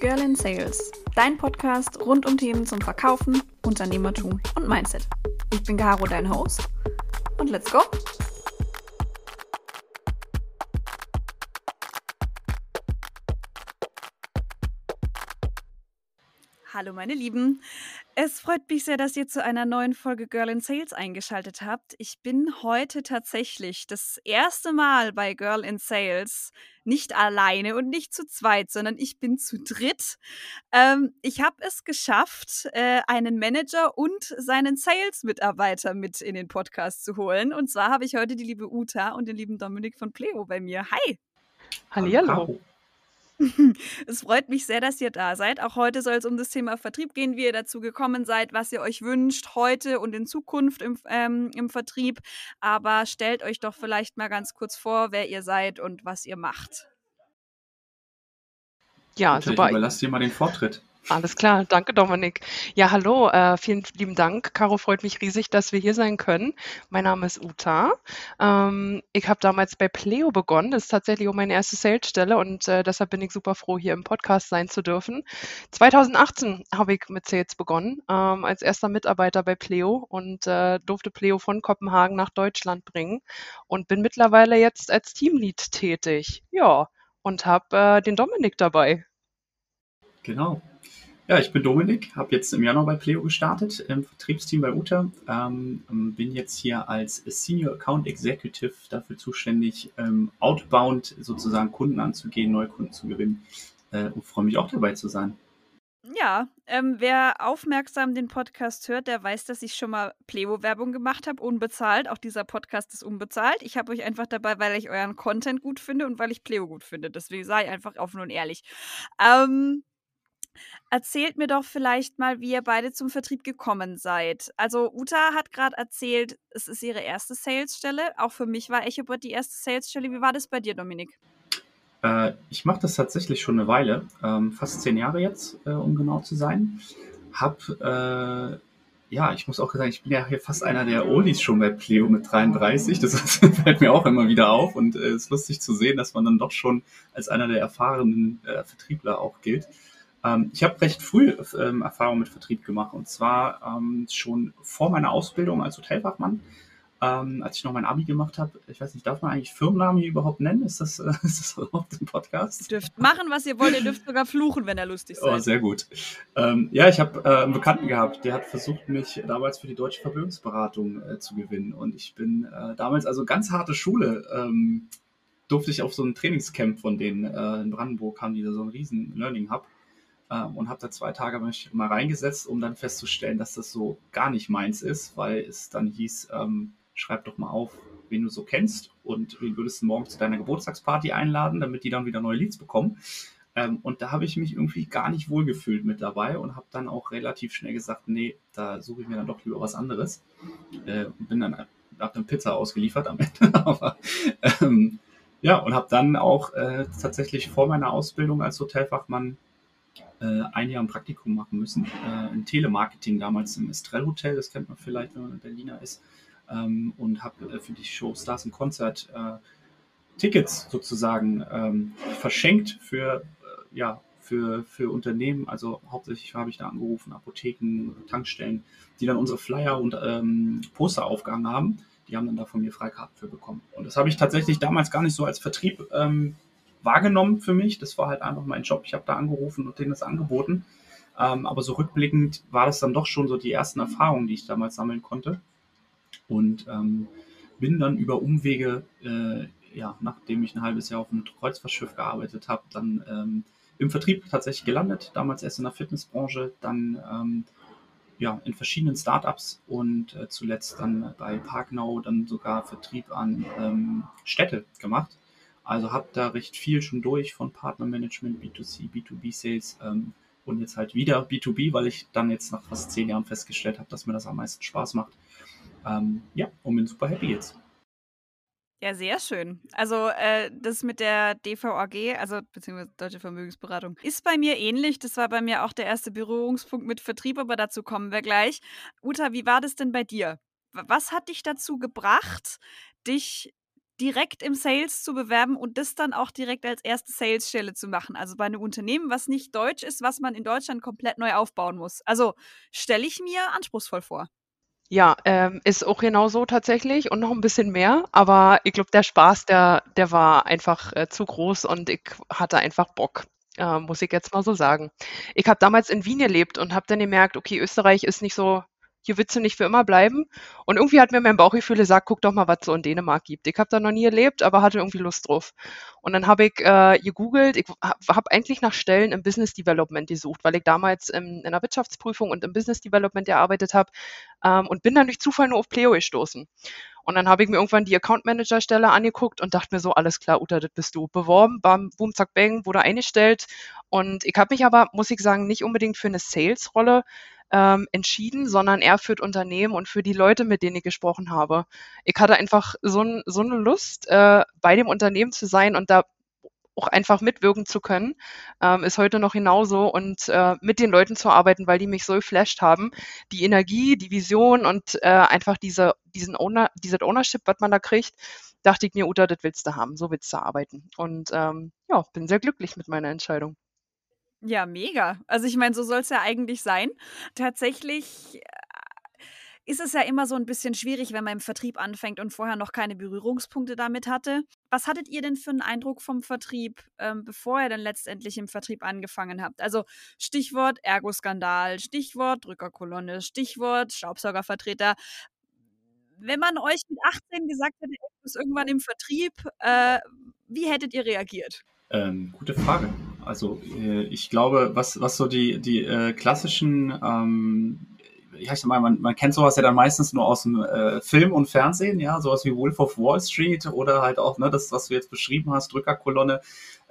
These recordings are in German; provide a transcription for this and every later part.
Girl in Sales, dein Podcast rund um Themen zum Verkaufen, Unternehmertum und Mindset. Ich bin Caro, dein Host. Und let's go! Hallo meine Lieben. Es freut mich sehr, dass ihr zu einer neuen Folge Girl in Sales eingeschaltet habt. Ich bin heute tatsächlich das erste Mal bei Girl in Sales nicht alleine und nicht zu zweit, sondern ich bin zu dritt. Ähm, ich habe es geschafft, äh, einen Manager und seinen Sales-Mitarbeiter mit in den Podcast zu holen. Und zwar habe ich heute die liebe Uta und den lieben Dominik von Pleo bei mir. Hi. Hallihallo. Es freut mich sehr, dass ihr da seid. Auch heute soll es um das Thema Vertrieb gehen, wie ihr dazu gekommen seid, was ihr euch wünscht heute und in Zukunft im, ähm, im Vertrieb. Aber stellt euch doch vielleicht mal ganz kurz vor, wer ihr seid und was ihr macht. Ja, Bitte, super. Ich überlasse dir mal den Vortritt. Alles klar, danke Dominik. Ja, hallo, äh, vielen lieben Dank. Caro, freut mich riesig, dass wir hier sein können. Mein Name ist Uta. Ähm, ich habe damals bei Pleo begonnen. Das ist tatsächlich auch meine erste Salesstelle und äh, deshalb bin ich super froh, hier im Podcast sein zu dürfen. 2018 habe ich mit Sales begonnen, ähm, als erster Mitarbeiter bei Pleo und äh, durfte Pleo von Kopenhagen nach Deutschland bringen und bin mittlerweile jetzt als Teamlead tätig. Ja, und habe äh, den Dominik dabei. Genau. Ja, ich bin Dominik, habe jetzt im Januar bei Pleo gestartet, im Vertriebsteam bei UTA. Ähm, bin jetzt hier als Senior Account Executive dafür zuständig, ähm, outbound sozusagen Kunden anzugehen, neue Kunden zu gewinnen äh, und freue mich auch dabei zu sein. Ja, ähm, wer aufmerksam den Podcast hört, der weiß, dass ich schon mal Pleo-Werbung gemacht habe, unbezahlt. Auch dieser Podcast ist unbezahlt. Ich habe euch einfach dabei, weil ich euren Content gut finde und weil ich Pleo gut finde. Deswegen sei einfach offen und ehrlich. Ähm, Erzählt mir doch vielleicht mal, wie ihr beide zum Vertrieb gekommen seid. Also Uta hat gerade erzählt, es ist ihre erste Salesstelle. Auch für mich war EchoBot die erste Salesstelle. Wie war das bei dir, Dominik? Äh, ich mache das tatsächlich schon eine Weile, ähm, fast zehn Jahre jetzt, äh, um genau zu sein. Hab, äh, ja, ich muss auch sagen, ich bin ja hier fast einer der Oldies schon bei Pleo mit 33. Das fällt mir auch immer wieder auf und es äh, ist lustig zu sehen, dass man dann doch schon als einer der erfahrenen äh, Vertriebler auch gilt. Ähm, ich habe recht früh ähm, Erfahrung mit Vertrieb gemacht und zwar ähm, schon vor meiner Ausbildung als Hotelfachmann. Ähm, als ich noch mein Abi gemacht habe, ich weiß nicht, darf man eigentlich Firmennamen hier überhaupt nennen? Ist das, äh, ist das überhaupt im Podcast? Ihr dürft machen, was ihr wollt. Ihr dürft sogar fluchen, wenn er lustig ist. Oh, sehr gut. Ähm, ja, ich habe äh, einen Bekannten gehabt, der hat versucht, mich damals für die Deutsche Vermögensberatung äh, zu gewinnen. Und ich bin äh, damals also ganz harte Schule. Ähm, durfte ich auf so ein Trainingscamp von denen äh, in Brandenburg haben die da so einen riesen Learning Hub ähm, und habe da zwei Tage mich mal reingesetzt, um dann festzustellen, dass das so gar nicht meins ist, weil es dann hieß, ähm, schreib doch mal auf, wen du so kennst und wen würdest du morgen zu deiner Geburtstagsparty einladen, damit die dann wieder neue Leads bekommen. Ähm, und da habe ich mich irgendwie gar nicht wohlgefühlt mit dabei und habe dann auch relativ schnell gesagt, nee, da suche ich mir dann doch lieber was anderes. Äh, und bin dann, habe dann Pizza ausgeliefert am Ende. Aber ähm, ja, und habe dann auch äh, tatsächlich vor meiner Ausbildung als Hotelfachmann äh, ein Jahr ein Praktikum machen müssen. Äh, in Telemarketing damals im Estrell Hotel, das kennt man vielleicht, wenn man in Berliner ist. Ähm, und habe äh, für die Show Stars und Konzert äh, Tickets sozusagen ähm, verschenkt für, äh, ja, für, für Unternehmen. Also hauptsächlich habe ich da angerufen, Apotheken, Tankstellen, die dann unsere Flyer und ähm, Poster aufgehangen haben. Die haben dann da von mir Freikarten für bekommen. Und das habe ich tatsächlich damals gar nicht so als Vertrieb ähm, wahrgenommen für mich. Das war halt einfach mein Job. Ich habe da angerufen und denen das angeboten. Ähm, aber so rückblickend war das dann doch schon so die ersten Erfahrungen, die ich damals sammeln konnte. Und ähm, bin dann über Umwege, äh, ja, nachdem ich ein halbes Jahr auf einem Kreuzfahrtschiff gearbeitet habe, dann ähm, im Vertrieb tatsächlich gelandet. Damals erst in der Fitnessbranche, dann ähm, ja, in verschiedenen Startups und äh, zuletzt dann bei Parknow dann sogar Vertrieb an ähm, Städte gemacht. Also habe da recht viel schon durch von Partnermanagement, B2C, B2B-Sales ähm, und jetzt halt wieder B2B, weil ich dann jetzt nach fast zehn Jahren festgestellt habe, dass mir das am meisten Spaß macht. Ähm, ja, und bin super happy jetzt. Ja, sehr schön. Also äh, das mit der DVAG, also beziehungsweise Deutsche Vermögensberatung, ist bei mir ähnlich. Das war bei mir auch der erste Berührungspunkt mit Vertrieb, aber dazu kommen wir gleich. Uta, wie war das denn bei dir? Was hat dich dazu gebracht, dich direkt im Sales zu bewerben und das dann auch direkt als erste Salesstelle zu machen. Also bei einem Unternehmen, was nicht deutsch ist, was man in Deutschland komplett neu aufbauen muss. Also stelle ich mir anspruchsvoll vor. Ja, ähm, ist auch genau so tatsächlich und noch ein bisschen mehr, aber ich glaube, der Spaß, der der war einfach, äh, zu groß und ich hatte einfach Bock, äh, muss ich jetzt mal so sagen. Ich habe damals in Wien gelebt und habe dann gemerkt, okay, Österreich ist nicht so hier willst du nicht für immer bleiben. Und irgendwie hat mir mein Bauchgefühl gesagt, guck doch mal, was es so in Dänemark gibt. Ich habe da noch nie erlebt, aber hatte irgendwie Lust drauf. Und dann habe ich äh, gegoogelt, ich habe eigentlich nach Stellen im Business Development gesucht, weil ich damals im, in der Wirtschaftsprüfung und im Business Development gearbeitet habe ähm, und bin dann durch Zufall nur auf Pleo gestoßen. Und dann habe ich mir irgendwann die Account Manager Stelle angeguckt und dachte mir so, alles klar, Uta, das bist du. Beworben, bam, boom, zack, bang, wurde eingestellt. Und ich habe mich aber, muss ich sagen, nicht unbedingt für eine Sales-Rolle ähm, entschieden, sondern eher für das Unternehmen und für die Leute, mit denen ich gesprochen habe. Ich hatte einfach so, so eine Lust, äh, bei dem Unternehmen zu sein und da auch einfach mitwirken zu können, ähm, ist heute noch genauso und äh, mit den Leuten zu arbeiten, weil die mich so geflasht haben. Die Energie, die Vision und äh, einfach diese, diesen Owner, dieses Ownership, was man da kriegt, dachte ich mir, Uta, das willst du haben, so willst du arbeiten. Und ähm, ja, bin sehr glücklich mit meiner Entscheidung. Ja, mega. Also ich meine, so soll es ja eigentlich sein. Tatsächlich äh, ist es ja immer so ein bisschen schwierig, wenn man im Vertrieb anfängt und vorher noch keine Berührungspunkte damit hatte. Was hattet ihr denn für einen Eindruck vom Vertrieb, ähm, bevor ihr dann letztendlich im Vertrieb angefangen habt? Also Stichwort Ergo-Skandal, Stichwort Drückerkolonne, Stichwort Staubsaugervertreter. Wenn man euch mit 18 gesagt hätte, ihr ist irgendwann im Vertrieb, äh, wie hättet ihr reagiert? Ähm, gute Frage. Also äh, ich glaube, was, was so die, die äh, klassischen, ähm, ja, ich mal, man, man kennt sowas ja dann meistens nur aus dem äh, Film und Fernsehen, ja, sowas wie Wolf of Wall Street oder halt auch, ne, das, was du jetzt beschrieben hast, Drückerkolonne,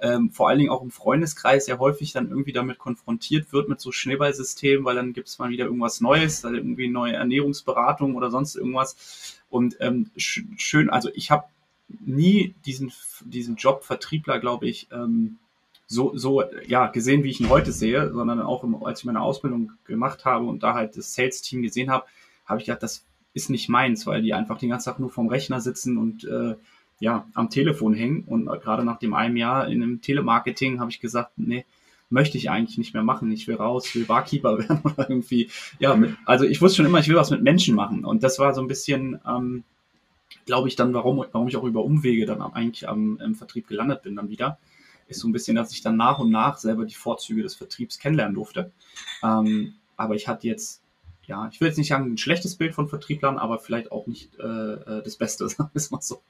ähm, vor allen Dingen auch im Freundeskreis ja häufig dann irgendwie damit konfrontiert wird mit so Schneeballsystemen, weil dann gibt es mal wieder irgendwas Neues, also irgendwie neue Ernährungsberatung oder sonst irgendwas. Und ähm, sch schön, also ich habe nie diesen, diesen Job Vertriebler, glaube ich, ähm, so, so ja, gesehen, wie ich ihn heute sehe, sondern auch im, als ich meine Ausbildung gemacht habe und da halt das Sales-Team gesehen habe, habe ich gedacht, das ist nicht meins, weil die einfach den ganzen Tag nur vorm Rechner sitzen und äh, ja, am Telefon hängen. Und gerade nach dem einem Jahr in einem Telemarketing habe ich gesagt, nee, möchte ich eigentlich nicht mehr machen. Ich will raus, will Barkeeper werden oder irgendwie, ja, mit, also ich wusste schon immer, ich will was mit Menschen machen. Und das war so ein bisschen, ähm, glaube ich, dann, warum, warum ich auch über Umwege dann eigentlich am, im Vertrieb gelandet bin dann wieder ist so ein bisschen, dass ich dann nach und nach selber die Vorzüge des Vertriebs kennenlernen durfte. Ähm, aber ich hatte jetzt, ja, ich will jetzt nicht sagen, ein schlechtes Bild von Vertrieblern, aber vielleicht auch nicht äh, äh das Beste, sagen wir es mal so.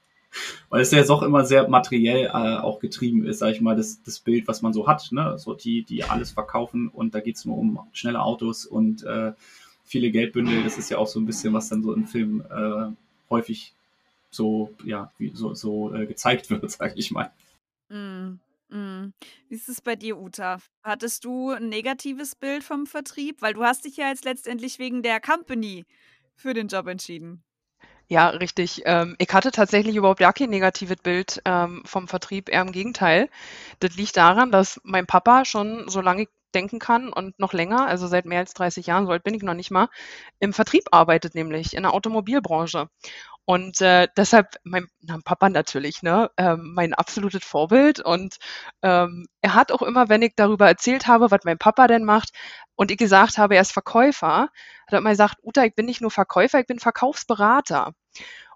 Weil es ja doch immer sehr materiell äh, auch getrieben ist, sage ich mal, das, das Bild, was man so hat. Ne? So die, die alles verkaufen und da geht es nur um schnelle Autos und äh, viele Geldbündel. Das ist ja auch so ein bisschen, was dann so im Film äh, häufig so, ja, wie, so, so äh, gezeigt wird, sage ich mal. Mm. Mhm. Wie ist es bei dir, Uta? Hattest du ein negatives Bild vom Vertrieb? Weil du hast dich ja jetzt letztendlich wegen der Company für den Job entschieden. Ja, richtig. Ähm, ich hatte tatsächlich überhaupt gar kein negatives Bild ähm, vom Vertrieb, eher im Gegenteil. Das liegt daran, dass mein Papa schon so lange ich denken kann und noch länger, also seit mehr als 30 Jahren, so alt bin ich noch nicht mal, im Vertrieb arbeitet, nämlich in der Automobilbranche. Und äh, deshalb, mein na, Papa natürlich, ne, ähm, mein absolutes Vorbild. Und ähm, er hat auch immer, wenn ich darüber erzählt habe, was mein Papa denn macht, und ich gesagt habe, er ist Verkäufer, hat er immer gesagt, Uta, ich bin nicht nur Verkäufer, ich bin Verkaufsberater.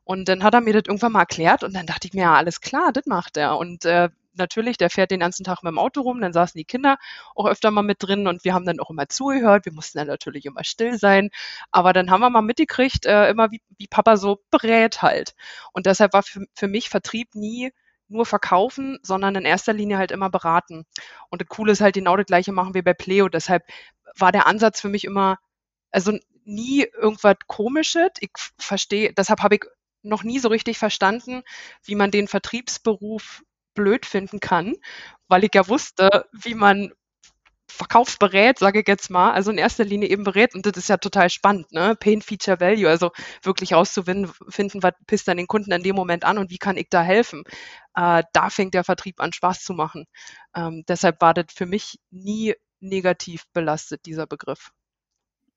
Und dann hat er mir das irgendwann mal erklärt und dann dachte ich mir, ja, alles klar, das macht er. Und äh, natürlich, der fährt den ganzen Tag mit dem Auto rum, dann saßen die Kinder auch öfter mal mit drin und wir haben dann auch immer zugehört. Wir mussten dann natürlich immer still sein, aber dann haben wir mal mitgekriegt, äh, immer wie, wie Papa so berät halt. Und deshalb war für, für mich Vertrieb nie nur verkaufen, sondern in erster Linie halt immer beraten. Und das Coole ist halt genau das gleiche machen wir bei Pleo. Deshalb war der Ansatz für mich immer, also nie irgendwas Komisches. Ich verstehe, deshalb habe ich noch nie so richtig verstanden, wie man den Vertriebsberuf blöd finden kann, weil ich ja wusste, wie man verkaufsberät, sage ich jetzt mal, also in erster Linie eben berät und das ist ja total spannend, ne? Pain Feature Value, also wirklich rauszufinden, was pisst dann den Kunden in dem Moment an und wie kann ich da helfen. Äh, da fängt der Vertrieb an Spaß zu machen. Ähm, deshalb war das für mich nie negativ belastet, dieser Begriff.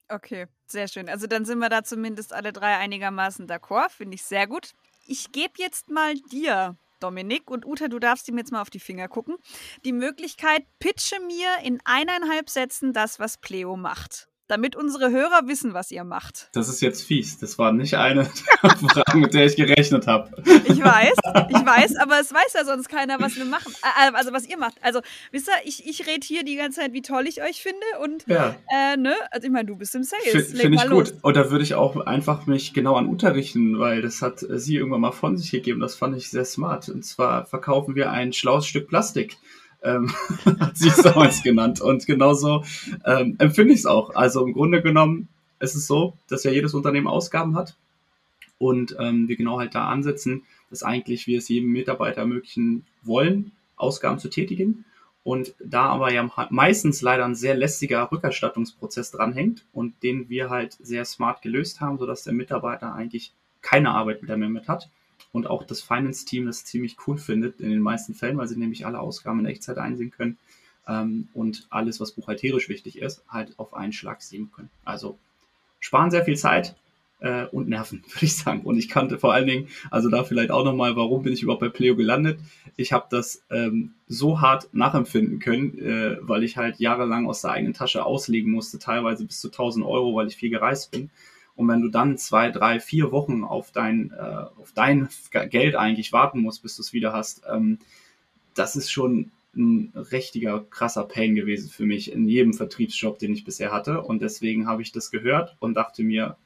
Okay, sehr schön. Also dann sind wir da zumindest alle drei einigermaßen d'accord, finde ich sehr gut. ich gebe jetzt mal dir Dominik und Uta, du darfst ihm jetzt mal auf die Finger gucken. Die Möglichkeit, pitche mir in eineinhalb Sätzen das, was Pleo macht damit unsere Hörer wissen, was ihr macht. Das ist jetzt fies. Das war nicht eine Frage, mit der ich gerechnet habe. Ich weiß, ich weiß, aber es weiß ja sonst keiner, was wir machen. Äh, also was ihr macht. Also, wisst ihr, ich, ich rede hier die ganze Zeit, wie toll ich euch finde. Und ja. äh, ne, also ich meine, du bist im Sales. Finde ich gut. Und da würde ich auch einfach mich genau an Uta richten, weil das hat sie irgendwann mal von sich gegeben. Das fand ich sehr smart. Und zwar verkaufen wir ein schlaues Stück Plastik ähm, hat sie es damals genannt. Und genauso ähm, empfinde ich es auch. Also im Grunde genommen ist es so, dass ja jedes Unternehmen Ausgaben hat und ähm, wir genau halt da ansetzen, dass eigentlich wir es jedem Mitarbeiter ermöglichen wollen, Ausgaben zu tätigen. Und da aber ja meistens leider ein sehr lästiger Rückerstattungsprozess dranhängt und den wir halt sehr smart gelöst haben, sodass der Mitarbeiter eigentlich keine Arbeit mehr mit hat und auch das Finance-Team das ziemlich cool findet in den meisten Fällen, weil sie nämlich alle Ausgaben in Echtzeit einsehen können ähm, und alles, was buchhalterisch wichtig ist, halt auf einen Schlag sehen können. Also sparen sehr viel Zeit äh, und Nerven, würde ich sagen. Und ich kannte vor allen Dingen, also da vielleicht auch nochmal, warum bin ich überhaupt bei Pleo gelandet? Ich habe das ähm, so hart nachempfinden können, äh, weil ich halt jahrelang aus der eigenen Tasche auslegen musste, teilweise bis zu 1000 Euro, weil ich viel gereist bin. Und wenn du dann zwei, drei, vier Wochen auf dein, äh, auf dein Geld eigentlich warten musst, bis du es wieder hast, ähm, das ist schon ein richtiger krasser Pain gewesen für mich in jedem Vertriebsjob, den ich bisher hatte. Und deswegen habe ich das gehört und dachte mir,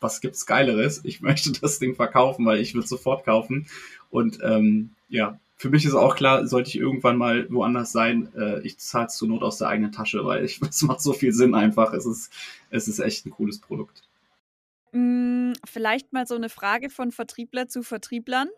was gibt's Geileres? Ich möchte das Ding verkaufen, weil ich würde sofort kaufen. Und ähm, ja, für mich ist auch klar, sollte ich irgendwann mal woanders sein, äh, ich zahle es zur Not aus der eigenen Tasche, weil ich, es macht so viel Sinn einfach. Es ist, es ist echt ein cooles Produkt. Hm, vielleicht mal so eine Frage von Vertriebler zu Vertrieblern.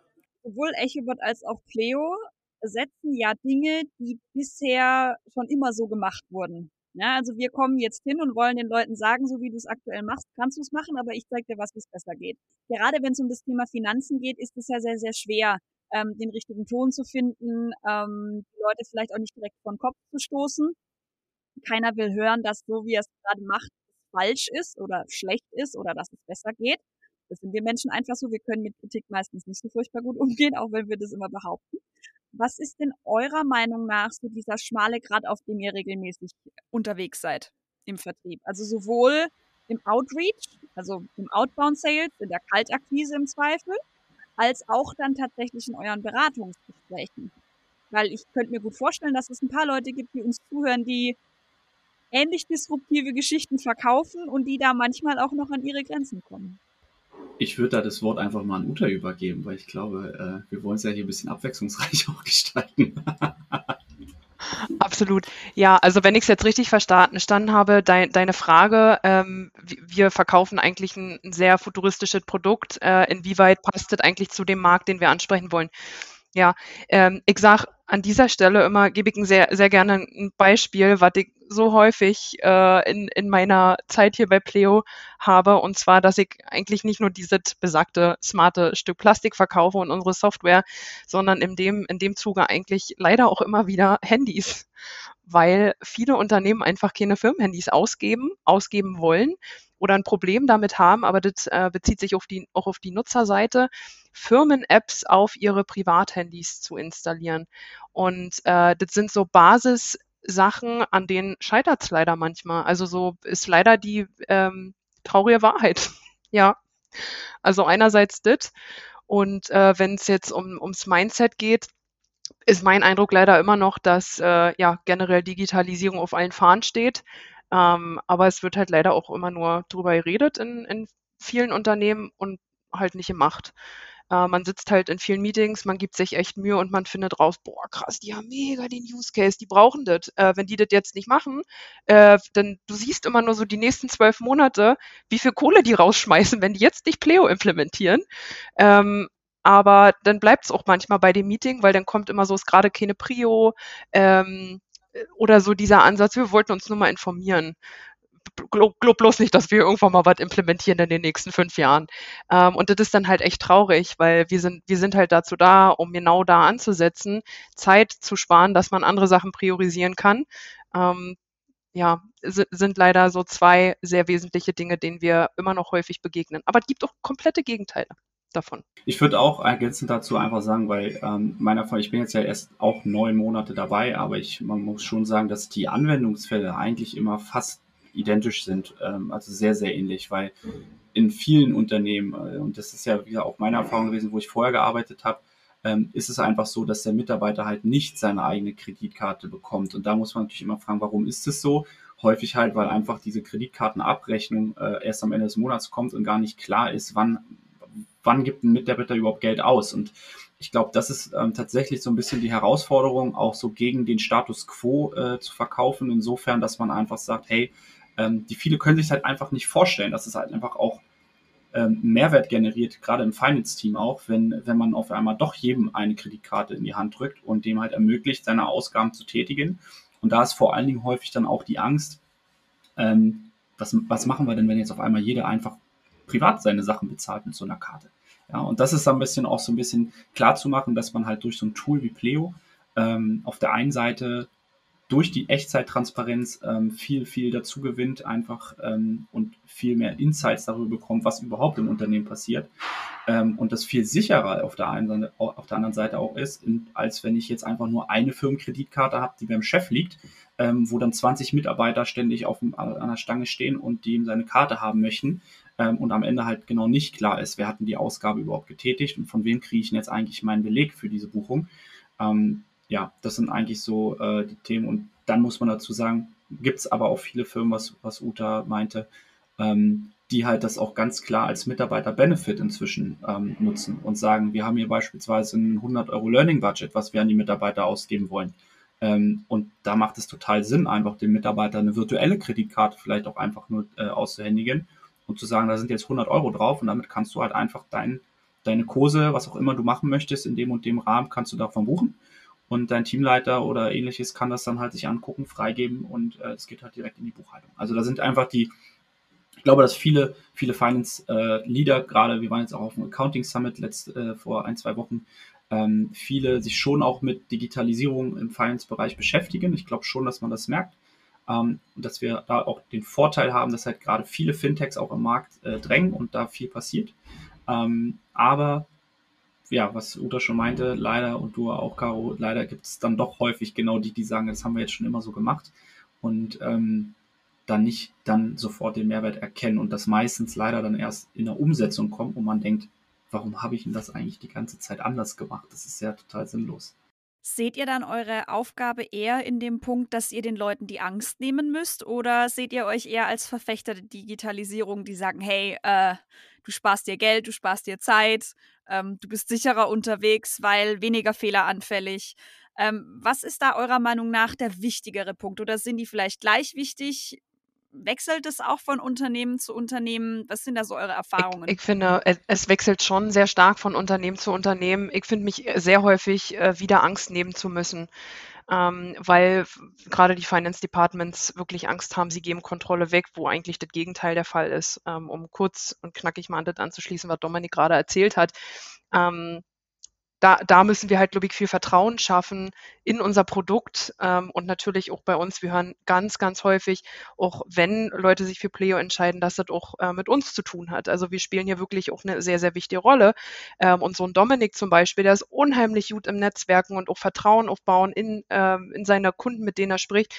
Sowohl Echobot als auch Pleo setzen ja Dinge, die bisher schon immer so gemacht wurden. Ja, also wir kommen jetzt hin und wollen den Leuten sagen, so wie du es aktuell machst, kannst du es machen, aber ich zeige dir was, wie es besser geht. Gerade wenn es um das Thema Finanzen geht, ist es ja sehr, sehr schwer, ähm, den richtigen Ton zu finden, ähm, die Leute vielleicht auch nicht direkt vor den Kopf zu stoßen. Keiner will hören, dass so wie er es gerade macht, falsch ist oder schlecht ist oder dass es besser geht. Das sind wir Menschen einfach so. Wir können mit Kritik meistens nicht so furchtbar gut umgehen, auch wenn wir das immer behaupten. Was ist denn eurer Meinung nach so dieser schmale Grad, auf dem ihr regelmäßig unterwegs seid im Vertrieb? Also sowohl im Outreach, also im Outbound Sales, in der Kaltakquise im Zweifel, als auch dann tatsächlich in euren Beratungsgesprächen. Weil ich könnte mir gut vorstellen, dass es ein paar Leute gibt, die uns zuhören, die ähnlich disruptive Geschichten verkaufen und die da manchmal auch noch an ihre Grenzen kommen. Ich würde da das Wort einfach mal an Uta übergeben, weil ich glaube, äh, wir wollen es ja hier ein bisschen abwechslungsreich auch gestalten. Absolut. Ja, also wenn ich es jetzt richtig verstanden habe, dein, deine Frage, ähm, wir verkaufen eigentlich ein, ein sehr futuristisches Produkt. Äh, inwieweit passt das eigentlich zu dem Markt, den wir ansprechen wollen? Ja, ähm, ich sage an dieser Stelle immer, gebe ich ein sehr, sehr gerne ein Beispiel, was ich so häufig äh, in, in meiner Zeit hier bei Pleo habe. Und zwar, dass ich eigentlich nicht nur dieses besagte smarte Stück Plastik verkaufe und unsere Software, sondern in dem, in dem Zuge eigentlich leider auch immer wieder Handys. Weil viele Unternehmen einfach keine Firmenhandys ausgeben, ausgeben wollen oder ein Problem damit haben, aber das äh, bezieht sich auf die, auch auf die Nutzerseite, Firmen-Apps auf ihre Privathandys zu installieren. Und äh, das sind so Basissachen, an denen scheitert es leider manchmal. Also so ist leider die ähm, traurige Wahrheit. ja. Also einerseits das. Und äh, wenn es jetzt um, ums Mindset geht, ist mein Eindruck leider immer noch, dass äh, ja generell Digitalisierung auf allen Fahnen steht. Ähm, aber es wird halt leider auch immer nur drüber geredet in, in vielen Unternehmen und halt nicht gemacht. Äh, man sitzt halt in vielen Meetings, man gibt sich echt Mühe und man findet raus, boah, krass, die haben mega den Use Case, die brauchen das. Äh, wenn die das jetzt nicht machen, äh, dann du siehst immer nur so die nächsten zwölf Monate, wie viel Kohle die rausschmeißen, wenn die jetzt nicht Pleo implementieren. Ähm, aber dann bleibt es auch manchmal bei dem Meeting, weil dann kommt immer so, ist gerade keine Prio. Ähm, oder so dieser Ansatz, wir wollten uns nur mal informieren. Glaub, glaub bloß nicht, dass wir irgendwann mal was implementieren in den nächsten fünf Jahren. Ähm, und das ist dann halt echt traurig, weil wir sind, wir sind halt dazu da, um genau da anzusetzen, Zeit zu sparen, dass man andere Sachen priorisieren kann. Ähm, ja, sind leider so zwei sehr wesentliche Dinge, denen wir immer noch häufig begegnen. Aber es gibt auch komplette Gegenteile. Davon. Ich würde auch ergänzend dazu einfach sagen, weil ähm, meiner Fall, ich bin jetzt ja erst auch neun Monate dabei, aber ich, man muss schon sagen, dass die Anwendungsfälle eigentlich immer fast identisch sind, ähm, also sehr, sehr ähnlich, weil in vielen Unternehmen, äh, und das ist ja wieder auch meine Erfahrung gewesen, wo ich vorher gearbeitet habe, ähm, ist es einfach so, dass der Mitarbeiter halt nicht seine eigene Kreditkarte bekommt. Und da muss man natürlich immer fragen, warum ist es so? Häufig halt, weil einfach diese Kreditkartenabrechnung äh, erst am Ende des Monats kommt und gar nicht klar ist, wann, wann gibt ein Mitarbeiter überhaupt Geld aus. Und ich glaube, das ist ähm, tatsächlich so ein bisschen die Herausforderung, auch so gegen den Status quo äh, zu verkaufen, insofern, dass man einfach sagt, hey, ähm, die viele können sich halt einfach nicht vorstellen, dass es halt einfach auch ähm, Mehrwert generiert, gerade im Finance-Team auch, wenn, wenn man auf einmal doch jedem eine Kreditkarte in die Hand drückt und dem halt ermöglicht, seine Ausgaben zu tätigen. Und da ist vor allen Dingen häufig dann auch die Angst, ähm, was, was machen wir denn, wenn jetzt auf einmal jeder einfach privat seine Sachen bezahlt mit so einer Karte? Ja, und das ist ein bisschen auch so ein bisschen klar zu machen, dass man halt durch so ein Tool wie Pleo ähm, auf der einen Seite durch die Echtzeittransparenz ähm, viel, viel dazu gewinnt einfach ähm, und viel mehr Insights darüber bekommt, was überhaupt im Unternehmen passiert. Ähm, und das viel sicherer auf der, einen, auf der anderen Seite auch ist, in, als wenn ich jetzt einfach nur eine Firmenkreditkarte habe, die beim Chef liegt, ähm, wo dann 20 Mitarbeiter ständig auf, an der Stange stehen und die ihm seine Karte haben möchten ähm, und am Ende halt genau nicht klar ist, wer hat denn die Ausgabe überhaupt getätigt und von wem kriege ich denn jetzt eigentlich meinen Beleg für diese Buchung. Ähm, ja, das sind eigentlich so äh, die Themen. Und dann muss man dazu sagen, gibt es aber auch viele Firmen, was, was Uta meinte, ähm, die halt das auch ganz klar als Mitarbeiter-Benefit inzwischen ähm, nutzen und sagen, wir haben hier beispielsweise ein 100 Euro Learning-Budget, was wir an die Mitarbeiter ausgeben wollen. Ähm, und da macht es total Sinn, einfach dem Mitarbeiter eine virtuelle Kreditkarte vielleicht auch einfach nur äh, auszuhändigen und zu sagen, da sind jetzt 100 Euro drauf und damit kannst du halt einfach dein, deine Kurse, was auch immer du machen möchtest, in dem und dem Rahmen kannst du davon buchen und dein Teamleiter oder ähnliches kann das dann halt sich angucken, freigeben und äh, es geht halt direkt in die Buchhaltung. Also da sind einfach die, ich glaube, dass viele, viele Finance-Leader, äh, gerade wir waren jetzt auch auf dem Accounting Summit letzt, äh, vor ein, zwei Wochen, ähm, viele sich schon auch mit Digitalisierung im Finance-Bereich beschäftigen. Ich glaube schon, dass man das merkt. Ähm, und dass wir da auch den Vorteil haben, dass halt gerade viele Fintechs auch im Markt äh, drängen und da viel passiert. Ähm, aber ja, was Uta schon meinte, leider und du auch, Caro, leider gibt es dann doch häufig genau die, die sagen, das haben wir jetzt schon immer so gemacht und ähm, dann nicht dann sofort den Mehrwert erkennen und das meistens leider dann erst in der Umsetzung kommt, wo man denkt, warum habe ich denn das eigentlich die ganze Zeit anders gemacht? Das ist ja total sinnlos. Seht ihr dann eure Aufgabe eher in dem Punkt, dass ihr den Leuten die Angst nehmen müsst? Oder seht ihr euch eher als Verfechter der Digitalisierung, die sagen, hey, äh, du sparst dir Geld, du sparst dir Zeit, ähm, du bist sicherer unterwegs, weil weniger fehleranfällig. Ähm, was ist da eurer Meinung nach der wichtigere Punkt? Oder sind die vielleicht gleich wichtig? Wechselt es auch von Unternehmen zu Unternehmen? Was sind da so eure Erfahrungen? Ich, ich finde, es wechselt schon sehr stark von Unternehmen zu Unternehmen. Ich finde mich sehr häufig äh, wieder Angst nehmen zu müssen ähm, weil gerade die Finance Departments wirklich Angst haben, sie geben Kontrolle weg, wo eigentlich das Gegenteil der Fall ist. Ähm, um kurz und knackig mal an das anzuschließen, was Dominik gerade erzählt hat. Ähm, da, da müssen wir halt, glaube ich, viel Vertrauen schaffen in unser Produkt ähm, und natürlich auch bei uns. Wir hören ganz, ganz häufig, auch wenn Leute sich für Pleo entscheiden, dass das auch äh, mit uns zu tun hat. Also wir spielen hier wirklich auch eine sehr, sehr wichtige Rolle. Ähm, und so ein Dominik zum Beispiel, der ist unheimlich gut im Netzwerken und auch Vertrauen aufbauen in, ähm, in seine Kunden, mit denen er spricht.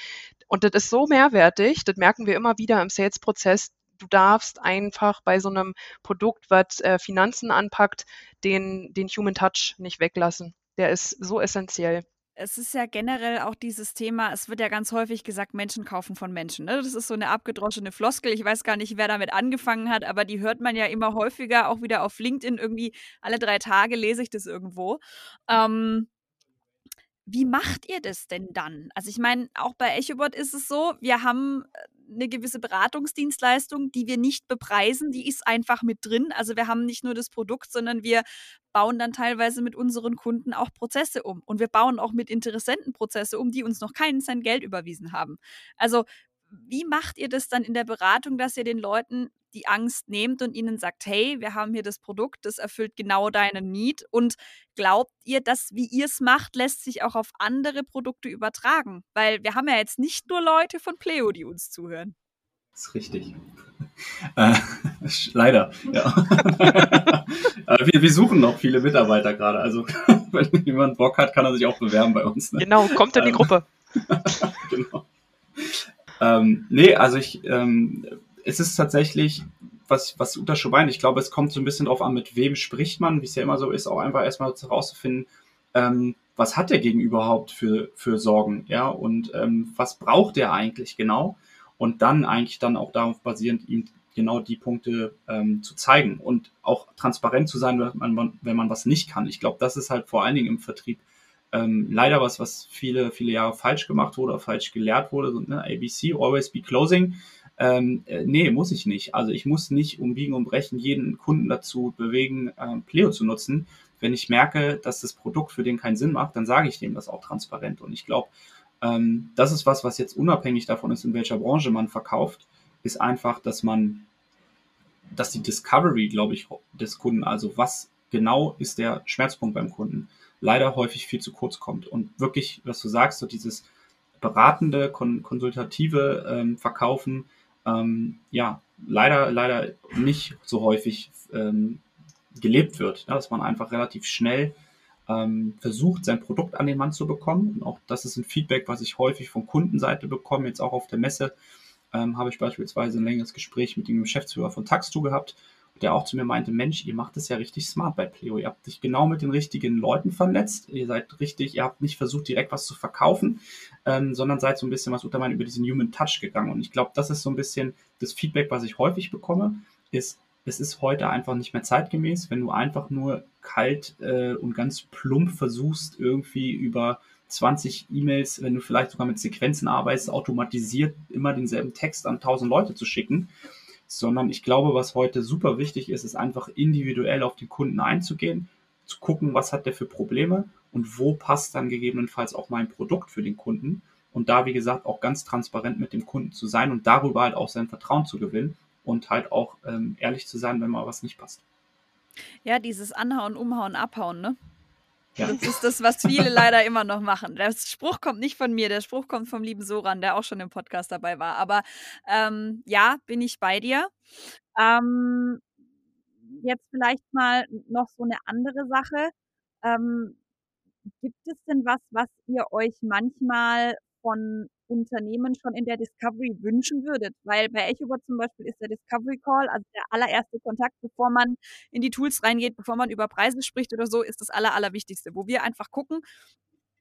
Und das ist so mehrwertig, das merken wir immer wieder im Sales-Prozess, du darfst einfach bei so einem Produkt, was äh, Finanzen anpackt, den, den Human Touch nicht weglassen. Der ist so essentiell. Es ist ja generell auch dieses Thema, es wird ja ganz häufig gesagt, Menschen kaufen von Menschen. Ne? Das ist so eine abgedroschene Floskel. Ich weiß gar nicht, wer damit angefangen hat, aber die hört man ja immer häufiger, auch wieder auf LinkedIn irgendwie. Alle drei Tage lese ich das irgendwo. Ähm, wie macht ihr das denn dann? Also ich meine, auch bei EchoBot ist es so, wir haben eine gewisse Beratungsdienstleistung, die wir nicht bepreisen, die ist einfach mit drin. Also wir haben nicht nur das Produkt, sondern wir bauen dann teilweise mit unseren Kunden auch Prozesse um. Und wir bauen auch mit Interessenten Prozesse um, die uns noch keinen Cent Geld überwiesen haben. Also wie macht ihr das dann in der Beratung, dass ihr den Leuten die Angst nehmt und ihnen sagt, hey, wir haben hier das Produkt, das erfüllt genau deinen Need und glaubt ihr, dass wie ihr es macht, lässt sich auch auf andere Produkte übertragen? Weil wir haben ja jetzt nicht nur Leute von Pleo, die uns zuhören. Das ist richtig. Äh, leider, ja. wir, wir, suchen noch viele Mitarbeiter gerade. Also, wenn jemand Bock hat, kann er sich auch bewerben bei uns. Ne? Genau, kommt in die ähm, Gruppe. genau. Ähm, nee, also ich, ähm, es ist tatsächlich, was, was Uta schon meint, ich glaube, es kommt so ein bisschen drauf an, mit wem spricht man, wie es ja immer so ist, auch einfach erstmal herauszufinden, ähm, was hat der Gegenüber überhaupt für, für Sorgen, ja, und ähm, was braucht der eigentlich genau? Und dann eigentlich dann auch darauf basierend, ihm genau die Punkte ähm, zu zeigen und auch transparent zu sein, wenn man, wenn man was nicht kann. Ich glaube, das ist halt vor allen Dingen im Vertrieb ähm, leider was, was viele, viele Jahre falsch gemacht wurde falsch gelehrt wurde. So, ne? ABC, always be closing. Ähm, äh, nee, muss ich nicht. Also ich muss nicht umbiegen und brechen jeden Kunden dazu bewegen, ähm, Pleo zu nutzen. Wenn ich merke, dass das Produkt für den keinen Sinn macht, dann sage ich dem das auch transparent. Und ich glaube, ähm, das ist was, was jetzt unabhängig davon ist, in welcher Branche man verkauft, ist einfach, dass man, dass die Discovery, glaube ich, des Kunden, also was genau ist der Schmerzpunkt beim Kunden, leider häufig viel zu kurz kommt. Und wirklich, was du sagst, so dieses beratende, kon konsultative ähm, Verkaufen, ähm, ja, leider, leider nicht so häufig ähm, gelebt wird. Ja, dass man einfach relativ schnell ähm, versucht, sein Produkt an den Mann zu bekommen. Und auch das ist ein Feedback, was ich häufig von Kundenseite bekomme, jetzt auch auf der Messe. Ähm, habe ich beispielsweise ein längeres Gespräch mit dem Geschäftsführer von Taxto gehabt, der auch zu mir meinte, Mensch, ihr macht es ja richtig smart bei Pleo. Ihr habt dich genau mit den richtigen Leuten vernetzt. Ihr seid richtig, ihr habt nicht versucht, direkt was zu verkaufen, ähm, sondern seid so ein bisschen was unter meinen über diesen Human Touch gegangen. Und ich glaube, das ist so ein bisschen das Feedback, was ich häufig bekomme, ist, es ist heute einfach nicht mehr zeitgemäß, wenn du einfach nur kalt äh, und ganz plump versuchst, irgendwie über 20 E-Mails, wenn du vielleicht sogar mit Sequenzen arbeitest, automatisiert immer denselben Text an 1000 Leute zu schicken sondern ich glaube, was heute super wichtig ist, ist einfach individuell auf den Kunden einzugehen, zu gucken, was hat der für Probleme und wo passt dann gegebenenfalls auch mein Produkt für den Kunden und da, wie gesagt, auch ganz transparent mit dem Kunden zu sein und darüber halt auch sein Vertrauen zu gewinnen und halt auch ähm, ehrlich zu sein, wenn mal was nicht passt. Ja, dieses Anhauen, Umhauen, Abhauen, ne? Ja. Das ist das, was viele leider immer noch machen. Der Spruch kommt nicht von mir, der Spruch kommt vom lieben Soran, der auch schon im Podcast dabei war. Aber ähm, ja, bin ich bei dir. Ähm, jetzt vielleicht mal noch so eine andere Sache. Ähm, gibt es denn was, was ihr euch manchmal von Unternehmen schon in der Discovery wünschen würdet? Weil bei EchoBot zum Beispiel ist der Discovery Call, also der allererste Kontakt, bevor man in die Tools reingeht, bevor man über Preise spricht oder so, ist das aller, allerwichtigste, wo wir einfach gucken,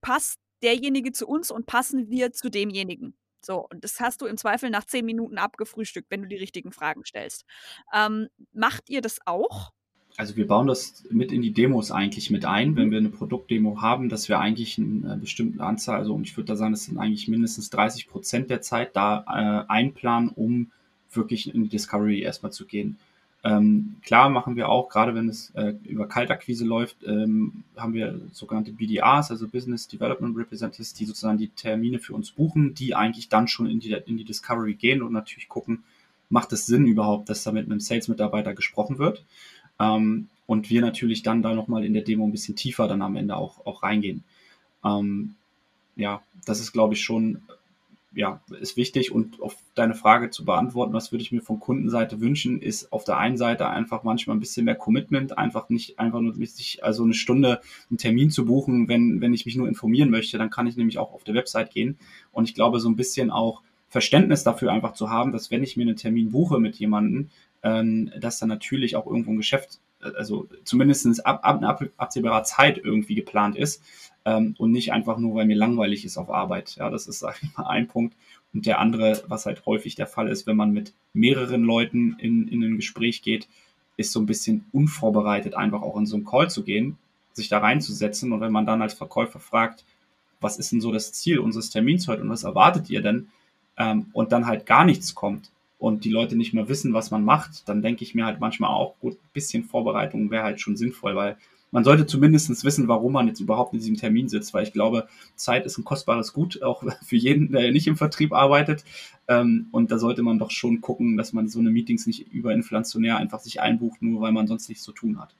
passt derjenige zu uns und passen wir zu demjenigen. So, und das hast du im Zweifel nach zehn Minuten abgefrühstückt, wenn du die richtigen Fragen stellst. Ähm, macht ihr das auch? Also wir bauen das mit in die Demos eigentlich mit ein, wenn wir eine Produktdemo haben, dass wir eigentlich eine bestimmte Anzahl, also ich würde da sagen, das sind eigentlich mindestens 30 Prozent der Zeit da äh, einplanen, um wirklich in die Discovery erstmal zu gehen. Ähm, klar machen wir auch, gerade wenn es äh, über Kaltakquise läuft, ähm, haben wir sogenannte BDRs, also Business Development Representatives, die sozusagen die Termine für uns buchen, die eigentlich dann schon in die, in die Discovery gehen und natürlich gucken, macht es Sinn überhaupt, dass da mit einem Sales-Mitarbeiter gesprochen wird. Ähm, und wir natürlich dann da nochmal in der Demo ein bisschen tiefer dann am Ende auch, auch reingehen. Ähm, ja, das ist, glaube ich, schon, ja, ist wichtig. Und auf deine Frage zu beantworten, was würde ich mir von Kundenseite wünschen, ist auf der einen Seite einfach manchmal ein bisschen mehr Commitment, einfach nicht einfach nur sich, also eine Stunde einen Termin zu buchen, wenn, wenn ich mich nur informieren möchte, dann kann ich nämlich auch auf der Website gehen. Und ich glaube, so ein bisschen auch Verständnis dafür einfach zu haben, dass wenn ich mir einen Termin buche mit jemandem, ähm, dass dann natürlich auch irgendwo ein Geschäft, äh, also zumindest ab, ab, ab absehbarer Zeit irgendwie geplant ist ähm, und nicht einfach nur, weil mir langweilig ist auf Arbeit. Ja, das ist, sag ich mal, ein Punkt. Und der andere, was halt häufig der Fall ist, wenn man mit mehreren Leuten in, in ein Gespräch geht, ist so ein bisschen unvorbereitet, einfach auch in so einen Call zu gehen, sich da reinzusetzen. Und wenn man dann als Verkäufer fragt, was ist denn so das Ziel unseres Termins heute und was erwartet ihr denn? Ähm, und dann halt gar nichts kommt, und die Leute nicht mehr wissen, was man macht, dann denke ich mir halt manchmal auch, gut, ein bisschen Vorbereitung wäre halt schon sinnvoll, weil man sollte zumindest wissen, warum man jetzt überhaupt in diesem Termin sitzt, weil ich glaube, Zeit ist ein kostbares Gut, auch für jeden, der nicht im Vertrieb arbeitet. Ähm, und da sollte man doch schon gucken, dass man so eine Meetings nicht überinflationär einfach sich einbucht, nur weil man sonst nichts zu tun hat.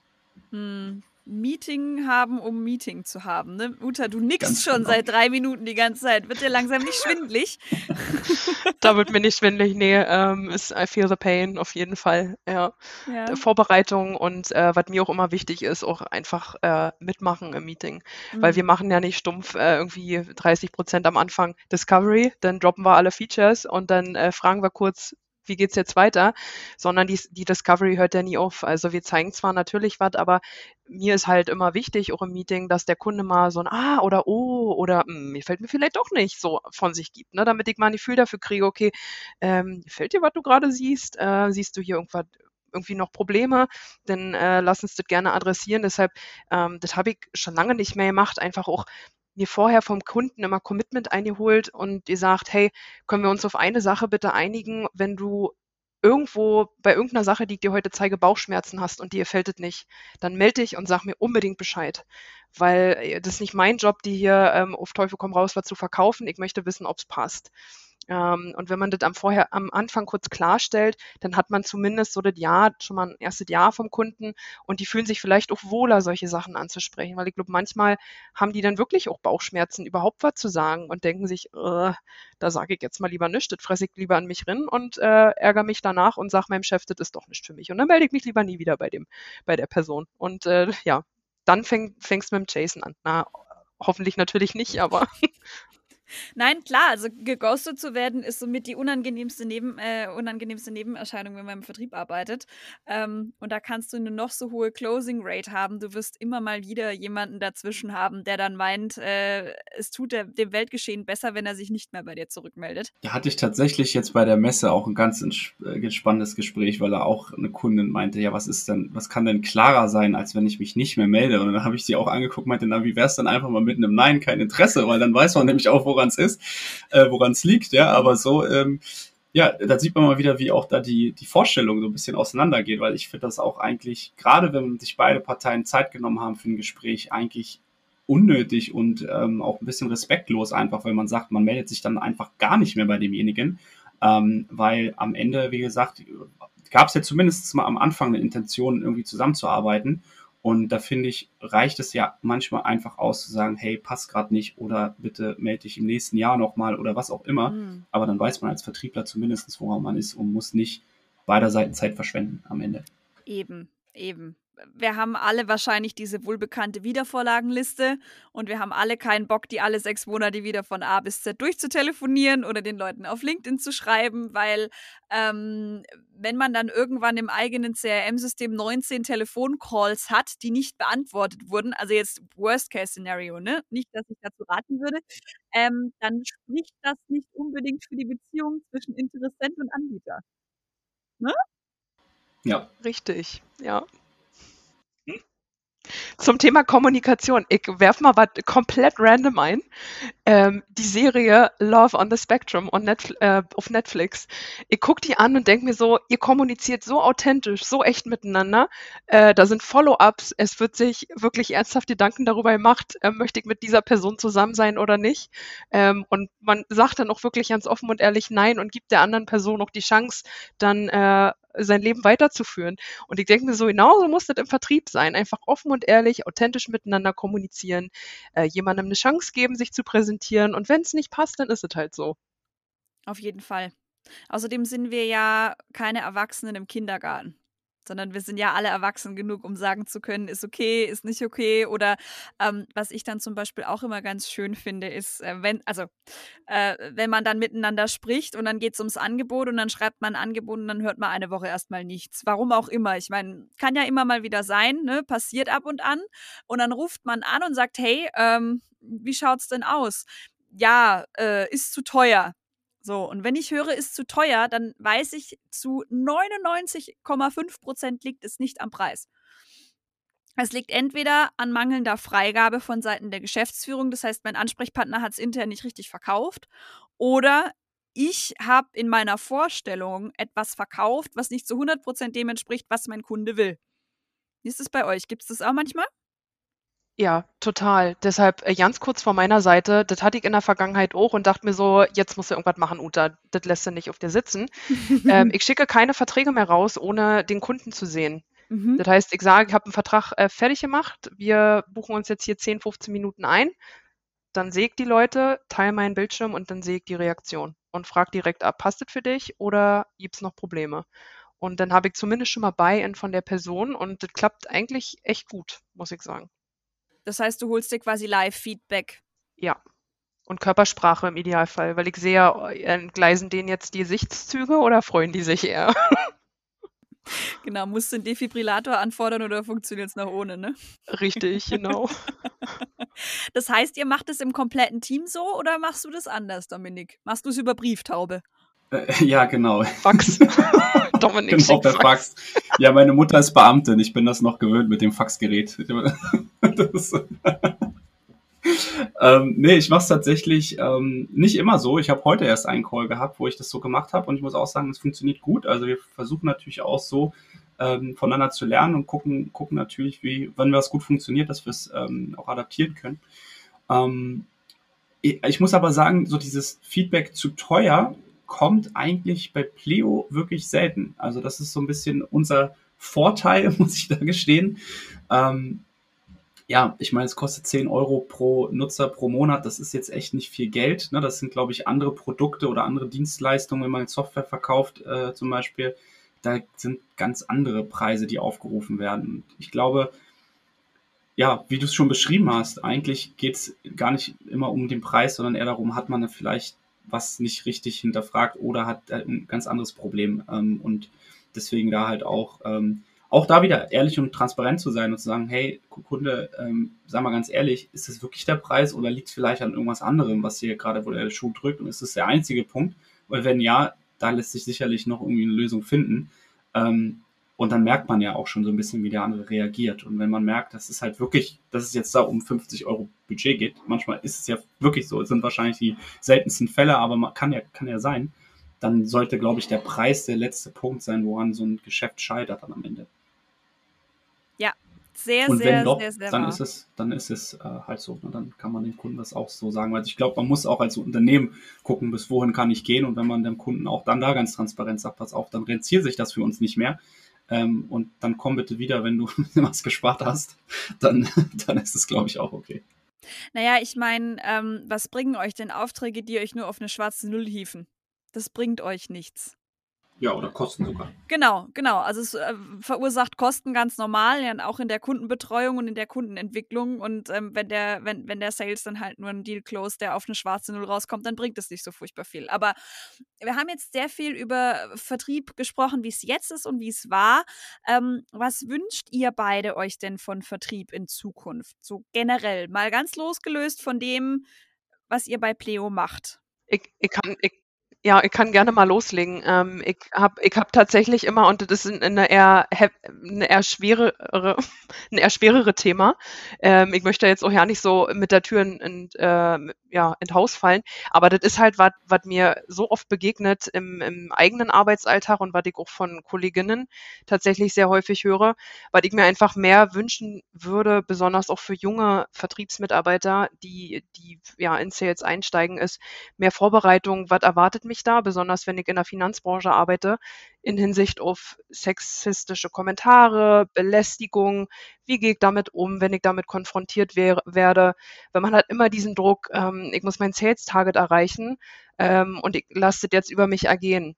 Hm, Meeting haben, um Meeting zu haben. Ne? Uta, du nickst Ganz schon genau. seit drei Minuten die ganze Zeit. Wird dir langsam nicht schwindlig? da wird mir nicht schwindlig. Nee, ähm, ist I feel the pain auf jeden Fall. Ja. ja. Vorbereitung und äh, was mir auch immer wichtig ist, auch einfach äh, mitmachen im Meeting. Mhm. Weil wir machen ja nicht stumpf äh, irgendwie 30 Prozent am Anfang Discovery, dann droppen wir alle Features und dann äh, fragen wir kurz, wie geht's jetzt weiter, sondern die, die Discovery hört ja nie auf. Also wir zeigen zwar natürlich was, aber mir ist halt immer wichtig, auch im Meeting, dass der Kunde mal so ein Ah oder Oh oder hm, mir fällt mir vielleicht doch nicht so von sich gibt, ne? damit ich mal ein Gefühl dafür kriege, okay, ähm, fällt dir, was du gerade siehst? Äh, siehst du hier irgendwas irgendwie noch Probleme, dann äh, lass uns das gerne adressieren. Deshalb, ähm, das habe ich schon lange nicht mehr gemacht, einfach auch mir vorher vom Kunden immer Commitment eingeholt und ihr sagt, hey, können wir uns auf eine Sache bitte einigen, wenn du irgendwo bei irgendeiner Sache, die ich dir heute zeige, Bauchschmerzen hast und dir fällt es nicht, dann melde dich und sag mir unbedingt Bescheid. Weil äh, das ist nicht mein Job, die hier ähm, auf Teufel komm raus was zu verkaufen. Ich möchte wissen, ob es passt. Ähm, und wenn man das am, vorher, am Anfang kurz klarstellt, dann hat man zumindest so das Jahr, schon mal ein erstes Jahr vom Kunden und die fühlen sich vielleicht auch wohler, solche Sachen anzusprechen, weil ich glaube, manchmal haben die dann wirklich auch Bauchschmerzen, überhaupt was zu sagen und denken sich, äh, da sage ich jetzt mal lieber nichts, das fresse ich lieber an mich rin und äh, ärgere mich danach und sage meinem Chef, das ist doch nicht für mich. Und dann melde ich mich lieber nie wieder bei dem, bei der Person. Und äh, ja, dann fäng, fängst du mit dem Jason an. Na, hoffentlich natürlich nicht, aber Nein, klar, also geghostet zu werden ist somit die unangenehmste, Neben, äh, unangenehmste Nebenerscheinung, wenn man im Vertrieb arbeitet. Ähm, und da kannst du eine noch so hohe Closing Rate haben. Du wirst immer mal wieder jemanden dazwischen haben, der dann meint, äh, es tut der, dem Weltgeschehen besser, wenn er sich nicht mehr bei dir zurückmeldet. Da hatte ich tatsächlich jetzt bei der Messe auch ein ganz äh, spannendes Gespräch, weil er auch eine Kundin meinte, ja, was ist denn, was kann denn klarer sein, als wenn ich mich nicht mehr melde? Und dann habe ich sie auch angeguckt, meinte, na, wie wär's dann einfach mal mit einem Nein, kein Interesse, weil dann weiß man nämlich auch, woran woran es ist, äh, woran es liegt, ja, aber so, ähm, ja, da sieht man mal wieder, wie auch da die, die Vorstellung so ein bisschen auseinandergeht, weil ich finde das auch eigentlich, gerade wenn sich beide Parteien Zeit genommen haben für ein Gespräch, eigentlich unnötig und ähm, auch ein bisschen respektlos einfach, weil man sagt, man meldet sich dann einfach gar nicht mehr bei demjenigen, ähm, weil am Ende, wie gesagt, gab es ja zumindest mal am Anfang eine Intention, irgendwie zusammenzuarbeiten und da finde ich, reicht es ja manchmal einfach aus zu sagen, hey, passt gerade nicht oder bitte melde dich im nächsten Jahr nochmal oder was auch immer. Mhm. Aber dann weiß man als Vertriebler zumindest, woran man ist und muss nicht beider Seiten Zeit verschwenden am Ende. Eben, eben wir haben alle wahrscheinlich diese wohlbekannte Wiedervorlagenliste und wir haben alle keinen Bock, die alle sechs Monate wieder von A bis Z durchzutelefonieren oder den Leuten auf LinkedIn zu schreiben, weil ähm, wenn man dann irgendwann im eigenen CRM-System 19 Telefoncalls hat, die nicht beantwortet wurden, also jetzt Worst-Case-Szenario, ne? Nicht, dass ich dazu raten würde, ähm, dann spricht das nicht unbedingt für die Beziehung zwischen Interessent und Anbieter. Ne? Ja. Richtig, ja. Zum Thema Kommunikation. Ich werf mal was komplett random ein. Ähm, die Serie Love on the Spectrum on Netf äh, auf Netflix. Ich gucke die an und denke mir so, ihr kommuniziert so authentisch, so echt miteinander. Äh, da sind Follow-ups. Es wird sich wirklich ernsthaft Gedanken darüber gemacht, äh, möchte ich mit dieser Person zusammen sein oder nicht. Ähm, und man sagt dann auch wirklich ganz offen und ehrlich Nein und gibt der anderen Person auch die Chance, dann äh, sein Leben weiterzuführen. Und ich denke mir so, genauso muss das im Vertrieb sein. Einfach offen und ehrlich, authentisch miteinander kommunizieren, äh, jemandem eine Chance geben, sich zu präsentieren. Und wenn es nicht passt, dann ist es halt so. Auf jeden Fall. Außerdem sind wir ja keine Erwachsenen im Kindergarten sondern wir sind ja alle erwachsen genug, um sagen zu können, ist okay, ist nicht okay. Oder ähm, was ich dann zum Beispiel auch immer ganz schön finde, ist, äh, wenn, also äh, wenn man dann miteinander spricht und dann geht es ums Angebot und dann schreibt man ein Angebot und dann hört man eine Woche erstmal nichts. Warum auch immer. Ich meine, kann ja immer mal wieder sein, ne? Passiert ab und an. Und dann ruft man an und sagt, hey, ähm, wie schaut's denn aus? Ja, äh, ist zu teuer. So, und wenn ich höre, ist zu teuer, dann weiß ich, zu 99,5 Prozent liegt es nicht am Preis. Es liegt entweder an mangelnder Freigabe von Seiten der Geschäftsführung, das heißt, mein Ansprechpartner hat es intern nicht richtig verkauft, oder ich habe in meiner Vorstellung etwas verkauft, was nicht zu 100 Prozent dem entspricht, was mein Kunde will. Wie ist es bei euch? Gibt es das auch manchmal? Ja, total. Deshalb äh, ganz kurz vor meiner Seite, das hatte ich in der Vergangenheit auch und dachte mir so, jetzt musst du irgendwas machen, Uta, das lässt du nicht auf dir sitzen. ähm, ich schicke keine Verträge mehr raus, ohne den Kunden zu sehen. Mhm. Das heißt, ich sage, ich habe einen Vertrag äh, fertig gemacht, wir buchen uns jetzt hier 10, 15 Minuten ein, dann sehe ich die Leute, teile meinen Bildschirm und dann sehe ich die Reaktion und frage direkt ab, passt das für dich oder gibt es noch Probleme? Und dann habe ich zumindest schon mal Buy-in von der Person und das klappt eigentlich echt gut, muss ich sagen. Das heißt, du holst dir quasi Live-Feedback. Ja. Und Körpersprache im Idealfall, weil ich sehe, entgleisen denen jetzt die Sichtszüge oder freuen die sich eher? Genau, musst du einen Defibrillator anfordern oder funktioniert es noch ohne, ne? Richtig, genau. Das heißt, ihr macht es im kompletten Team so oder machst du das anders, Dominik? Machst du es über Brieftaube? Äh, ja, genau. Fax. Dominik genau, per Fax. Fax. Ja, meine Mutter ist Beamtin. Ich bin das noch gewöhnt mit dem Faxgerät. das, ähm, nee, ich mache es tatsächlich ähm, nicht immer so. Ich habe heute erst einen Call gehabt, wo ich das so gemacht habe und ich muss auch sagen, es funktioniert gut. Also wir versuchen natürlich auch so ähm, voneinander zu lernen und gucken, gucken natürlich, wie, wenn was gut funktioniert, dass wir es ähm, auch adaptieren können. Ähm, ich muss aber sagen, so dieses Feedback zu teuer kommt eigentlich bei Pleo wirklich selten. Also das ist so ein bisschen unser Vorteil, muss ich da gestehen. Ähm, ja, ich meine, es kostet 10 Euro pro Nutzer pro Monat. Das ist jetzt echt nicht viel Geld. Ne? Das sind, glaube ich, andere Produkte oder andere Dienstleistungen, wenn man Software verkauft äh, zum Beispiel. Da sind ganz andere Preise, die aufgerufen werden. Ich glaube, ja, wie du es schon beschrieben hast, eigentlich geht es gar nicht immer um den Preis, sondern eher darum, hat man vielleicht was nicht richtig hinterfragt oder hat ein ganz anderes Problem. Ähm, und deswegen da halt auch, ähm, auch da wieder ehrlich und transparent zu sein und zu sagen, hey, Kunde, ähm, sag mal ganz ehrlich, ist das wirklich der Preis oder liegt es vielleicht an irgendwas anderem, was hier gerade, wo der Schuh drückt und ist das der einzige Punkt? Und wenn ja, da lässt sich sicherlich noch irgendwie eine Lösung finden. Ähm, und dann merkt man ja auch schon so ein bisschen, wie der andere reagiert. Und wenn man merkt, dass es halt wirklich, dass es jetzt da um 50 Euro Budget geht, manchmal ist es ja wirklich so, es sind wahrscheinlich die seltensten Fälle, aber man kann ja, kann ja sein, dann sollte, glaube ich, der Preis der letzte Punkt sein, woran so ein Geschäft scheitert dann am Ende. Ja, sehr, und sehr, wenn doch, sehr, sehr dann wahr. ist es, dann ist es äh, halt so. Und dann kann man den Kunden das auch so sagen. Weil ich glaube, man muss auch als Unternehmen gucken, bis wohin kann ich gehen. Und wenn man dem Kunden auch dann da ganz transparent sagt, pass auf, dann rentiert sich das für uns nicht mehr. Ähm, und dann komm bitte wieder, wenn du was gespart hast, dann, dann ist es, glaube ich, auch okay. Naja, ich meine, ähm, was bringen euch denn Aufträge, die euch nur auf eine schwarze Null hieven? Das bringt euch nichts. Ja, oder Kosten sogar. Genau, genau. Also es äh, verursacht Kosten ganz normal, ja, auch in der Kundenbetreuung und in der Kundenentwicklung. Und ähm, wenn der, wenn, wenn der Sales dann halt nur einen Deal close, der auf eine schwarze Null rauskommt, dann bringt es nicht so furchtbar viel. Aber wir haben jetzt sehr viel über Vertrieb gesprochen, wie es jetzt ist und wie es war. Ähm, was wünscht ihr beide euch denn von Vertrieb in Zukunft? So generell, mal ganz losgelöst von dem, was ihr bei Pleo macht. Ich, ich, kann, ich, ja, ich kann gerne mal loslegen. Ähm, ich habe ich hab tatsächlich immer, und das ist eine eher, eine eher schwerere, ein eher schwerere Thema. Ähm, ich möchte jetzt auch ja nicht so mit der Tür in, in, äh, ja, in Haus fallen, aber das ist halt was, was mir so oft begegnet im, im eigenen Arbeitsalltag und was ich auch von Kolleginnen tatsächlich sehr häufig höre, weil ich mir einfach mehr wünschen würde, besonders auch für junge Vertriebsmitarbeiter, die, die ja in Sales einsteigen, ist mehr Vorbereitung, was erwartet mich da, besonders wenn ich in der Finanzbranche arbeite, in Hinsicht auf sexistische Kommentare, Belästigung, wie gehe ich damit um, wenn ich damit konfrontiert wär, werde, wenn man hat immer diesen Druck, ähm, ich muss mein Sales-Target erreichen ähm, und ich lasse das jetzt über mich ergehen.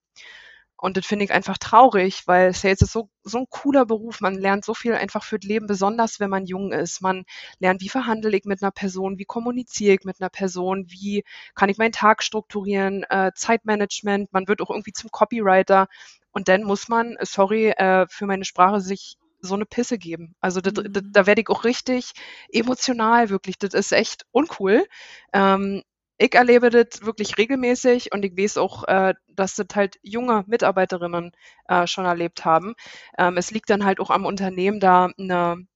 Und das finde ich einfach traurig, weil Sales ist so, so ein cooler Beruf. Man lernt so viel einfach für das Leben, besonders wenn man jung ist. Man lernt, wie verhandle ich mit einer Person, wie kommuniziere ich mit einer Person, wie kann ich meinen Tag strukturieren, äh, Zeitmanagement. Man wird auch irgendwie zum Copywriter. Und dann muss man, sorry äh, für meine Sprache, sich so eine Pisse geben. Also das, das, mhm. da werde ich auch richtig emotional, wirklich. Das ist echt uncool. Ähm, ich erlebe das wirklich regelmäßig und ich weiß auch, äh, dass das halt junge Mitarbeiterinnen äh, schon erlebt haben. Ähm, es liegt dann halt auch am Unternehmen, da eine,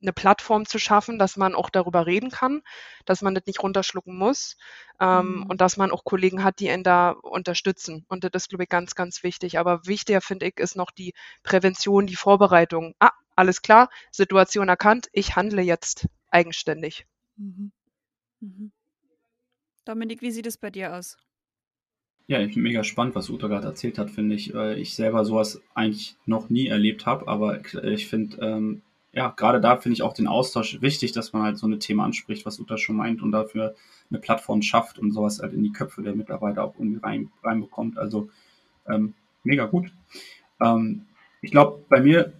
eine Plattform zu schaffen, dass man auch darüber reden kann, dass man das nicht runterschlucken muss ähm, mhm. und dass man auch Kollegen hat, die ihn da unterstützen. Und das ist, glaube ich, ganz, ganz wichtig. Aber wichtiger, finde ich, ist noch die Prävention, die Vorbereitung. Ah, alles klar, Situation erkannt, ich handle jetzt eigenständig. Mhm. Mhm. Dominik, wie sieht es bei dir aus? Ja, mega spannend, was Uta gerade erzählt hat, finde ich. Weil ich selber sowas eigentlich noch nie erlebt habe, aber ich finde, ähm, ja, gerade da finde ich auch den Austausch wichtig, dass man halt so eine Themen anspricht, was Uta schon meint und dafür eine Plattform schafft und sowas halt in die Köpfe der Mitarbeiter auch irgendwie rein, reinbekommt. Also ähm, mega gut. Ähm, ich glaube, bei mir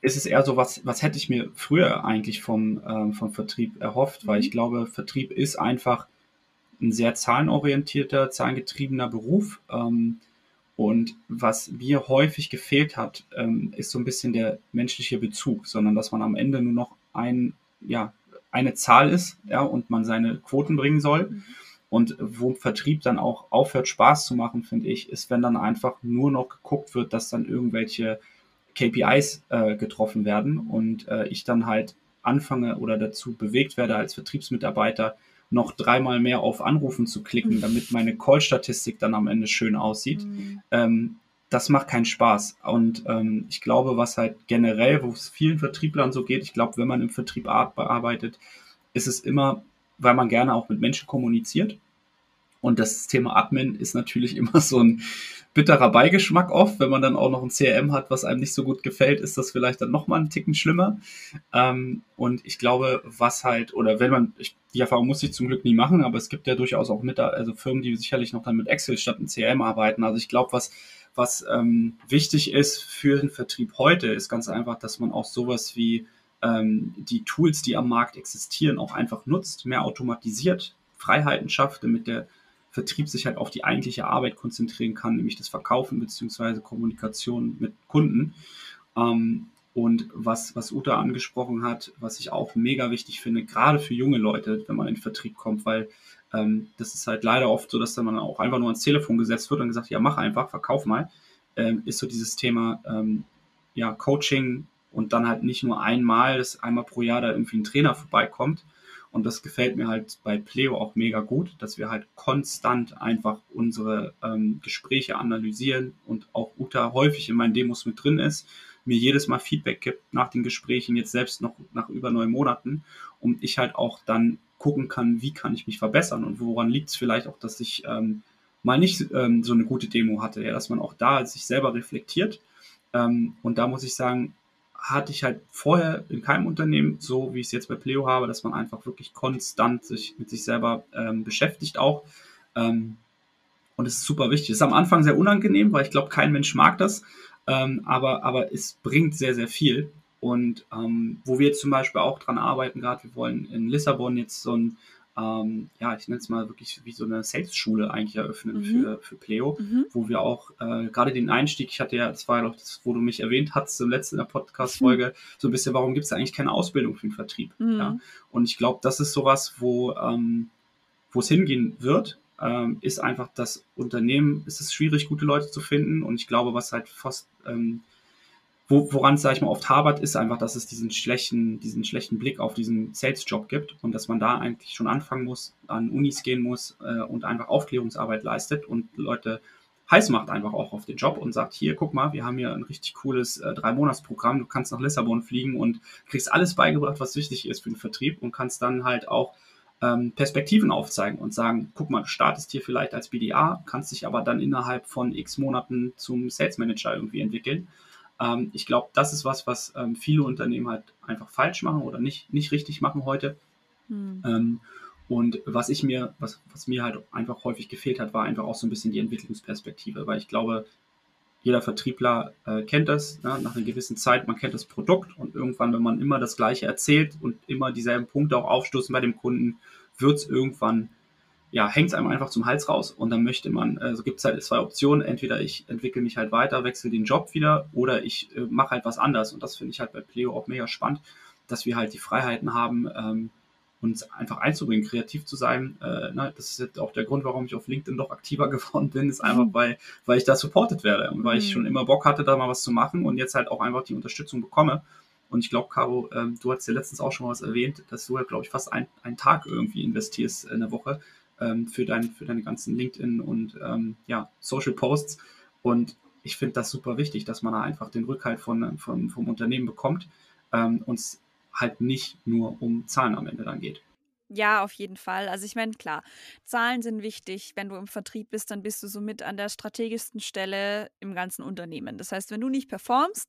ist es eher so, was, was hätte ich mir früher eigentlich vom, ähm, vom Vertrieb erhofft, weil ich mhm. glaube, Vertrieb ist einfach ein sehr zahlenorientierter, zahlengetriebener Beruf. Ähm, und was mir häufig gefehlt hat, ähm, ist so ein bisschen der menschliche Bezug, sondern dass man am Ende nur noch ein, ja, eine Zahl ist ja, und man seine Quoten bringen soll. Mhm. Und wo Vertrieb dann auch aufhört, Spaß zu machen, finde ich, ist, wenn dann einfach nur noch geguckt wird, dass dann irgendwelche KPIs äh, getroffen werden und äh, ich dann halt anfange oder dazu bewegt werde als Vertriebsmitarbeiter, noch dreimal mehr auf Anrufen zu klicken, mhm. damit meine Call-Statistik dann am Ende schön aussieht. Mhm. Ähm, das macht keinen Spaß. Und ähm, ich glaube, was halt generell, wo es vielen Vertrieblern so geht, ich glaube, wenn man im Vertrieb arbeitet, ist es immer, weil man gerne auch mit Menschen kommuniziert. Und das Thema Admin ist natürlich immer so ein, bitterer Beigeschmack oft. Wenn man dann auch noch ein CRM hat, was einem nicht so gut gefällt, ist das vielleicht dann nochmal einen Ticken schlimmer. Ähm, und ich glaube, was halt, oder wenn man, ich, die Erfahrung muss ich zum Glück nie machen, aber es gibt ja durchaus auch mit, also Firmen, die sicherlich noch dann mit Excel statt ein CRM arbeiten. Also ich glaube, was, was ähm, wichtig ist für den Vertrieb heute, ist ganz einfach, dass man auch sowas wie ähm, die Tools, die am Markt existieren, auch einfach nutzt, mehr automatisiert, Freiheiten schafft, damit der Vertrieb sich halt auf die eigentliche Arbeit konzentrieren kann, nämlich das Verkaufen beziehungsweise Kommunikation mit Kunden. Ähm, und was, was Uta angesprochen hat, was ich auch mega wichtig finde, gerade für junge Leute, wenn man in den Vertrieb kommt, weil ähm, das ist halt leider oft so, dass dann man auch einfach nur ans Telefon gesetzt wird und gesagt, ja, mach einfach, verkauf mal, ähm, ist so dieses Thema ähm, ja, Coaching und dann halt nicht nur einmal, dass einmal pro Jahr da irgendwie ein Trainer vorbeikommt, und das gefällt mir halt bei Pleo auch mega gut, dass wir halt konstant einfach unsere ähm, Gespräche analysieren und auch Uta häufig in meinen Demos mit drin ist, mir jedes Mal Feedback gibt nach den Gesprächen, jetzt selbst noch nach über neun Monaten und ich halt auch dann gucken kann, wie kann ich mich verbessern und woran liegt es vielleicht auch, dass ich ähm, mal nicht ähm, so eine gute Demo hatte, ja, dass man auch da sich selber reflektiert. Ähm, und da muss ich sagen, hatte ich halt vorher in keinem Unternehmen, so wie ich es jetzt bei Pleo habe, dass man einfach wirklich konstant sich mit sich selber ähm, beschäftigt auch. Ähm, und es ist super wichtig. Es ist am Anfang sehr unangenehm, weil ich glaube, kein Mensch mag das. Ähm, aber, aber es bringt sehr, sehr viel. Und ähm, wo wir jetzt zum Beispiel auch dran arbeiten, gerade wir wollen in Lissabon jetzt so ein ähm, ja, ich nenne es mal wirklich wie so eine Sales-Schule eigentlich eröffnen mhm. für, für Pleo, mhm. wo wir auch äh, gerade den Einstieg, ich hatte ja, das war doch das, wo du mich erwähnt hast, im letzten Podcast-Folge, mhm. so ein bisschen, warum gibt es eigentlich keine Ausbildung für den Vertrieb? Mhm. Ja? Und ich glaube, das ist sowas, wo ähm, wo es hingehen wird, ähm, ist einfach das Unternehmen, ist es schwierig, gute Leute zu finden. Und ich glaube, was halt fast ähm, wo, woran es, sag ich mal, oft habert, ist einfach, dass es diesen schlechten, diesen schlechten Blick auf diesen Sales-Job gibt und dass man da eigentlich schon anfangen muss, an Unis gehen muss äh, und einfach Aufklärungsarbeit leistet und Leute heiß macht einfach auch auf den Job und sagt, hier, guck mal, wir haben hier ein richtig cooles äh, Drei-Monats-Programm, du kannst nach Lissabon fliegen und kriegst alles beigebracht, was wichtig ist für den Vertrieb und kannst dann halt auch ähm, Perspektiven aufzeigen und sagen, guck mal, du startest hier vielleicht als BDA, kannst dich aber dann innerhalb von x Monaten zum Sales Manager irgendwie entwickeln ähm, ich glaube, das ist was, was ähm, viele Unternehmen halt einfach falsch machen oder nicht, nicht richtig machen heute. Mhm. Ähm, und was ich mir, was, was mir halt einfach häufig gefehlt hat, war einfach auch so ein bisschen die Entwicklungsperspektive, weil ich glaube, jeder Vertriebler äh, kennt das, ne? nach einer gewissen Zeit, man kennt das Produkt und irgendwann, wenn man immer das Gleiche erzählt und immer dieselben Punkte auch aufstoßen bei dem Kunden, wird es irgendwann ja, hängt es einem einfach zum Hals raus und dann möchte man, also gibt es halt zwei Optionen, entweder ich entwickle mich halt weiter, wechsle den Job wieder oder ich äh, mache halt was anders und das finde ich halt bei Pleo auch mega spannend, dass wir halt die Freiheiten haben, ähm, uns einfach einzubringen, kreativ zu sein. Äh, ne, das ist jetzt auch der Grund, warum ich auf LinkedIn doch aktiver geworden bin, ist einfach, mhm. weil, weil ich da supported werde und weil ich mhm. schon immer Bock hatte, da mal was zu machen und jetzt halt auch einfach die Unterstützung bekomme. Und ich glaube, Caro, ähm, du hast ja letztens auch schon mal was erwähnt, dass du ja, glaube ich, fast ein, einen Tag irgendwie investierst in der Woche ähm, für, dein, für deine ganzen LinkedIn und ähm, ja, Social Posts. Und ich finde das super wichtig, dass man da einfach den Rückhalt von, von, vom Unternehmen bekommt ähm, und es halt nicht nur um Zahlen am Ende dann geht. Ja, auf jeden Fall. Also ich meine, klar, Zahlen sind wichtig. Wenn du im Vertrieb bist, dann bist du somit an der strategischsten Stelle im ganzen Unternehmen. Das heißt, wenn du nicht performst,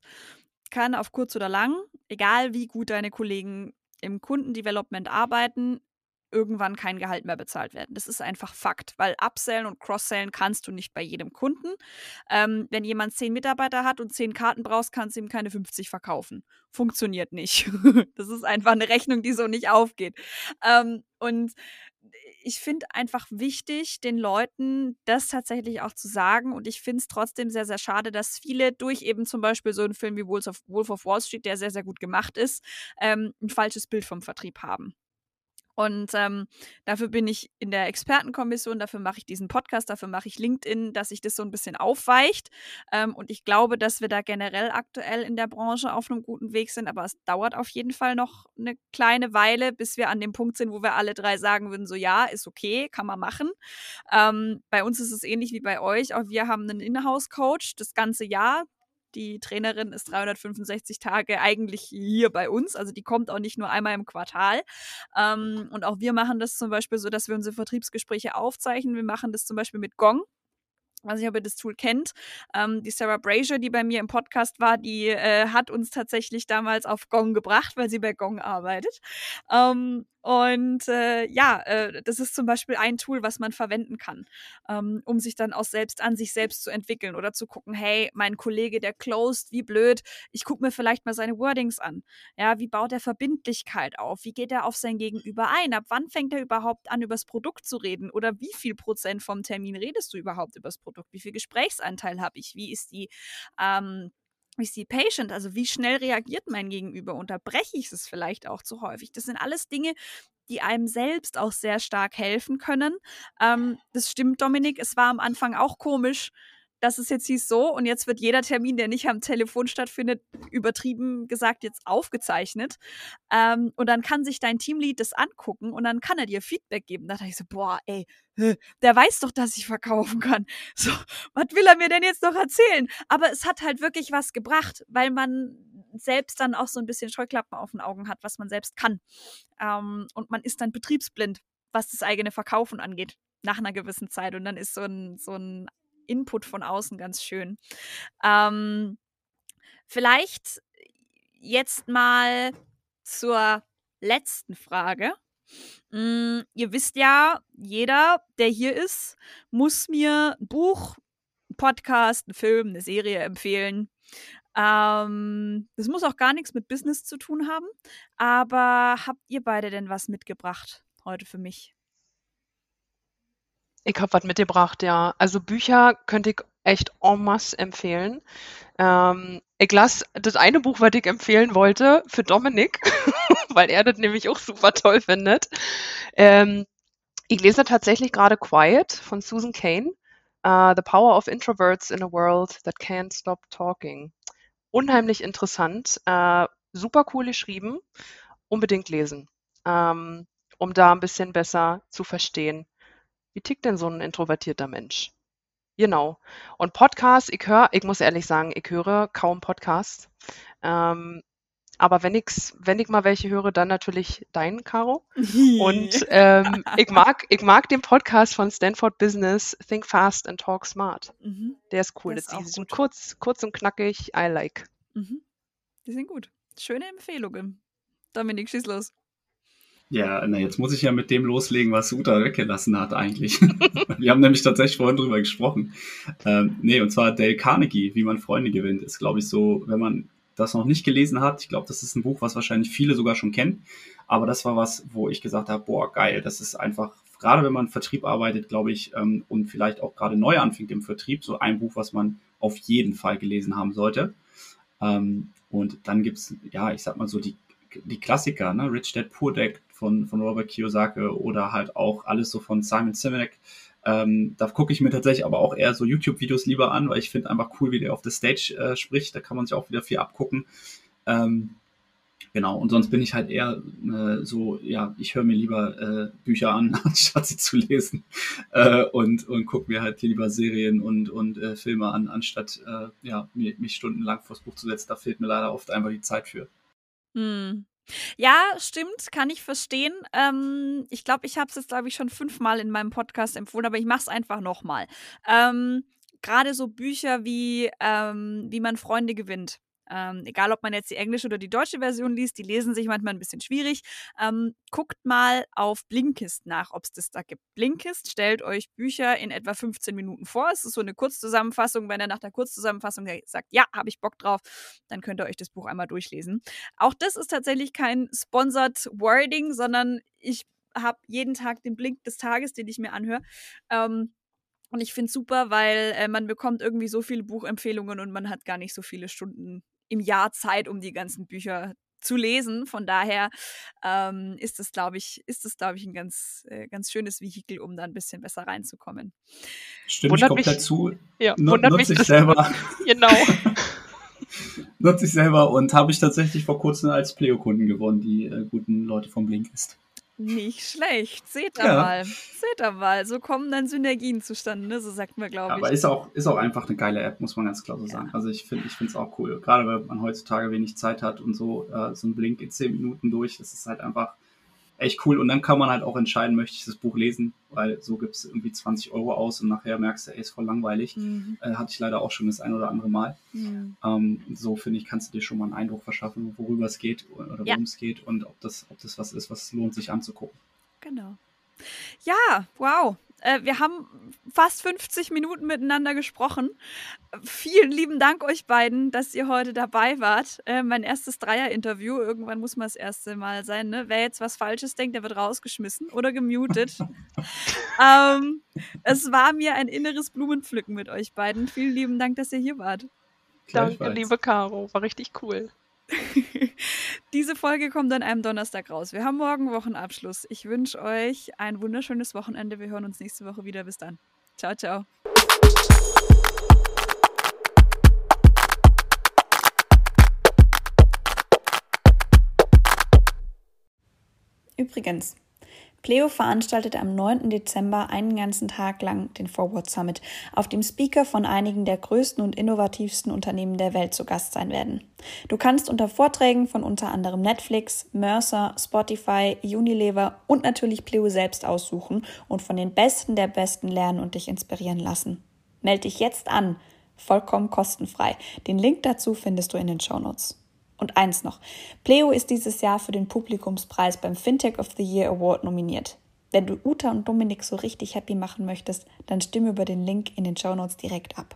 kann auf kurz oder lang, egal wie gut deine Kollegen im Kundendevelopment arbeiten, irgendwann kein Gehalt mehr bezahlt werden. Das ist einfach Fakt, weil Upsellen und Crosssellen kannst du nicht bei jedem Kunden. Ähm, wenn jemand zehn Mitarbeiter hat und zehn Karten brauchst, kannst du ihm keine 50 verkaufen. Funktioniert nicht. das ist einfach eine Rechnung, die so nicht aufgeht. Ähm, und ich finde einfach wichtig, den Leuten das tatsächlich auch zu sagen. Und ich finde es trotzdem sehr, sehr schade, dass viele durch eben zum Beispiel so einen Film wie Wolf of, Wolf of Wall Street, der sehr, sehr gut gemacht ist, ähm, ein falsches Bild vom Vertrieb haben. Und ähm, dafür bin ich in der Expertenkommission, dafür mache ich diesen Podcast, dafür mache ich LinkedIn, dass sich das so ein bisschen aufweicht. Ähm, und ich glaube, dass wir da generell aktuell in der Branche auf einem guten Weg sind, aber es dauert auf jeden Fall noch eine kleine Weile, bis wir an dem Punkt sind, wo wir alle drei sagen würden, so ja, ist okay, kann man machen. Ähm, bei uns ist es ähnlich wie bei euch. Auch wir haben einen Inhouse-Coach das ganze Jahr. Die Trainerin ist 365 Tage eigentlich hier bei uns. Also die kommt auch nicht nur einmal im Quartal. Ähm, und auch wir machen das zum Beispiel so, dass wir unsere Vertriebsgespräche aufzeichnen. Wir machen das zum Beispiel mit Gong weiß nicht, ob ihr das Tool kennt. Ähm, die Sarah Brazier, die bei mir im Podcast war, die äh, hat uns tatsächlich damals auf Gong gebracht, weil sie bei Gong arbeitet. Ähm, und äh, ja, äh, das ist zum Beispiel ein Tool, was man verwenden kann, ähm, um sich dann auch selbst an sich selbst zu entwickeln oder zu gucken, hey, mein Kollege, der closed, wie blöd, ich gucke mir vielleicht mal seine Wordings an. Ja, wie baut er Verbindlichkeit auf? Wie geht er auf sein Gegenüber ein? Ab wann fängt er überhaupt an, über das Produkt zu reden? Oder wie viel Prozent vom Termin redest du überhaupt über das Produkt? Wie viel Gesprächsanteil habe ich? Wie ist die ähm, ist die Patient, also wie schnell reagiert mein Gegenüber? Unterbreche ich es vielleicht auch zu häufig? Das sind alles Dinge, die einem selbst auch sehr stark helfen können. Ähm, das stimmt, Dominik. Es war am Anfang auch komisch, dass es jetzt hieß so und jetzt wird jeder Termin, der nicht am Telefon stattfindet, übertrieben gesagt jetzt aufgezeichnet. Ähm, und dann kann sich dein Teamlead das angucken und dann kann er dir Feedback geben. Da dachte ich so, boah, ey, der weiß doch, dass ich verkaufen kann. So, was will er mir denn jetzt noch erzählen? Aber es hat halt wirklich was gebracht, weil man selbst dann auch so ein bisschen Scheuklappen auf den Augen hat, was man selbst kann. Ähm, und man ist dann betriebsblind, was das eigene Verkaufen angeht nach einer gewissen Zeit. Und dann ist so ein, so ein Input von außen ganz schön. Ähm, vielleicht jetzt mal zur letzten Frage. Mm, ihr wisst ja, jeder, der hier ist, muss mir ein Buch, ein Podcast, einen Film, eine Serie empfehlen. Ähm, das muss auch gar nichts mit Business zu tun haben. Aber habt ihr beide denn was mitgebracht heute für mich? Ich habe was mitgebracht, ja. Also Bücher könnte ich echt en masse empfehlen. Ähm, ich las das eine Buch, was ich empfehlen wollte, für Dominik, weil er das nämlich auch super toll findet. Ähm, ich lese tatsächlich gerade Quiet von Susan Kane. Uh, The Power of Introverts in a World That Can't Stop Talking. Unheimlich interessant, äh, super cool geschrieben, unbedingt lesen, ähm, um da ein bisschen besser zu verstehen, wie tickt denn so ein introvertierter Mensch? Genau. Und Podcasts, ich höre, ich muss ehrlich sagen, ich höre kaum Podcasts. Ähm, aber wenn, ich's, wenn ich mal welche höre, dann natürlich deinen, Caro. Und ähm, ich, mag, ich mag den Podcast von Stanford Business, Think Fast and Talk Smart. Mhm. Der ist cool. Das ist die sind kurz, kurz und knackig. I like. Mhm. Die sind gut. Schöne Empfehlungen. Dominik, schieß los. Ja, na, jetzt muss ich ja mit dem loslegen, was Uta weggelassen hat eigentlich. Wir haben nämlich tatsächlich vorhin drüber gesprochen. Ähm, nee, und zwar Dale Carnegie, wie man Freunde gewinnt, ist, glaube ich, so, wenn man das noch nicht gelesen hat, ich glaube, das ist ein Buch, was wahrscheinlich viele sogar schon kennen. Aber das war was, wo ich gesagt habe, boah, geil, das ist einfach, gerade wenn man Vertrieb arbeitet, glaube ich, ähm, und vielleicht auch gerade neu anfängt im Vertrieb, so ein Buch, was man auf jeden Fall gelesen haben sollte. Ähm, und dann gibt's ja, ich sag mal so, die, die Klassiker, ne? Rich Dad Poor Dad von, von Robert Kiyosaki oder halt auch alles so von Simon Sinek. Ähm, da gucke ich mir tatsächlich aber auch eher so YouTube-Videos lieber an, weil ich finde einfach cool, wie der auf der Stage äh, spricht. Da kann man sich auch wieder viel abgucken. Ähm, genau, und sonst bin ich halt eher äh, so, ja, ich höre mir lieber äh, Bücher an, anstatt sie zu lesen. Äh, und und gucke mir halt lieber Serien und, und äh, Filme an, anstatt äh, ja, mich, mich stundenlang vors Buch zu setzen. Da fehlt mir leider oft einfach die Zeit für. Hm. Ja, stimmt, kann ich verstehen. Ähm, ich glaube, ich habe es jetzt, glaube ich, schon fünfmal in meinem Podcast empfohlen, aber ich mache es einfach nochmal. Ähm, Gerade so Bücher wie ähm, Wie man Freunde gewinnt ähm, egal, ob man jetzt die englische oder die deutsche Version liest, die lesen sich manchmal ein bisschen schwierig. Ähm, guckt mal auf Blinkist nach, ob es das da gibt. Blinkist stellt euch Bücher in etwa 15 Minuten vor. Es ist so eine Kurzzusammenfassung. Wenn er nach der Kurzzusammenfassung sagt, ja, habe ich Bock drauf, dann könnt ihr euch das Buch einmal durchlesen. Auch das ist tatsächlich kein sponsored Wording, sondern ich habe jeden Tag den Blink des Tages, den ich mir anhöre. Ähm, und ich finde es super, weil äh, man bekommt irgendwie so viele Buchempfehlungen und man hat gar nicht so viele Stunden im Jahr Zeit, um die ganzen Bücher zu lesen. Von daher ähm, ist das, glaube ich, ist das, glaube ich, ein ganz, äh, ganz schönes Vehikel, um da ein bisschen besser reinzukommen. Stimme ich komplett mich, zu. Ja, wundert mich ich selber. genau. nutze ich selber und habe ich tatsächlich vor kurzem als Pleo-Kunden gewonnen, die äh, guten Leute vom Blinkist. Nicht schlecht. Seht ihr ja. mal. Seht ihr mal. So kommen dann Synergien zustande, ne? so sagt man, glaube ich. Aber ist auch, ist auch einfach eine geile App, muss man ganz klar so ja. sagen. Also ich finde es auch cool. Gerade weil man heutzutage wenig Zeit hat und so, äh, so ein Blink in 10 Minuten durch, das ist halt einfach echt cool. Und dann kann man halt auch entscheiden, möchte ich das Buch lesen, weil so gibt es irgendwie 20 Euro aus und nachher merkst du, ey, ist voll langweilig. Mhm. Äh, hatte ich leider auch schon das ein oder andere Mal. Mhm. Ähm, so finde ich, kannst du dir schon mal einen Eindruck verschaffen, worüber es geht oder ja. worum es geht und ob das, ob das was ist, was lohnt sich anzugucken. Genau. Ja, wow. Äh, wir haben fast 50 Minuten miteinander gesprochen. Vielen lieben Dank euch beiden, dass ihr heute dabei wart. Äh, mein erstes Dreier-Interview. Irgendwann muss man das erste Mal sein. Ne? Wer jetzt was Falsches denkt, der wird rausgeschmissen oder gemutet. ähm, es war mir ein inneres Blumenpflücken mit euch beiden. Vielen lieben Dank, dass ihr hier wart. Danke, liebe Caro. War richtig cool. Diese Folge kommt an einem Donnerstag raus. Wir haben morgen Wochenabschluss. Ich wünsche euch ein wunderschönes Wochenende. Wir hören uns nächste Woche wieder. Bis dann. Ciao, ciao. Übrigens, Pleo veranstaltet am 9. Dezember einen ganzen Tag lang den Forward Summit, auf dem Speaker von einigen der größten und innovativsten Unternehmen der Welt zu Gast sein werden. Du kannst unter Vorträgen von unter anderem Netflix, Mercer, Spotify, Unilever und natürlich Pleo selbst aussuchen und von den Besten der Besten lernen und dich inspirieren lassen. Meld dich jetzt an, vollkommen kostenfrei. Den Link dazu findest du in den Show Notes. Und eins noch. Pleo ist dieses Jahr für den Publikumspreis beim Fintech of the Year Award nominiert. Wenn du Uta und Dominik so richtig happy machen möchtest, dann stimme über den Link in den Show Notes direkt ab.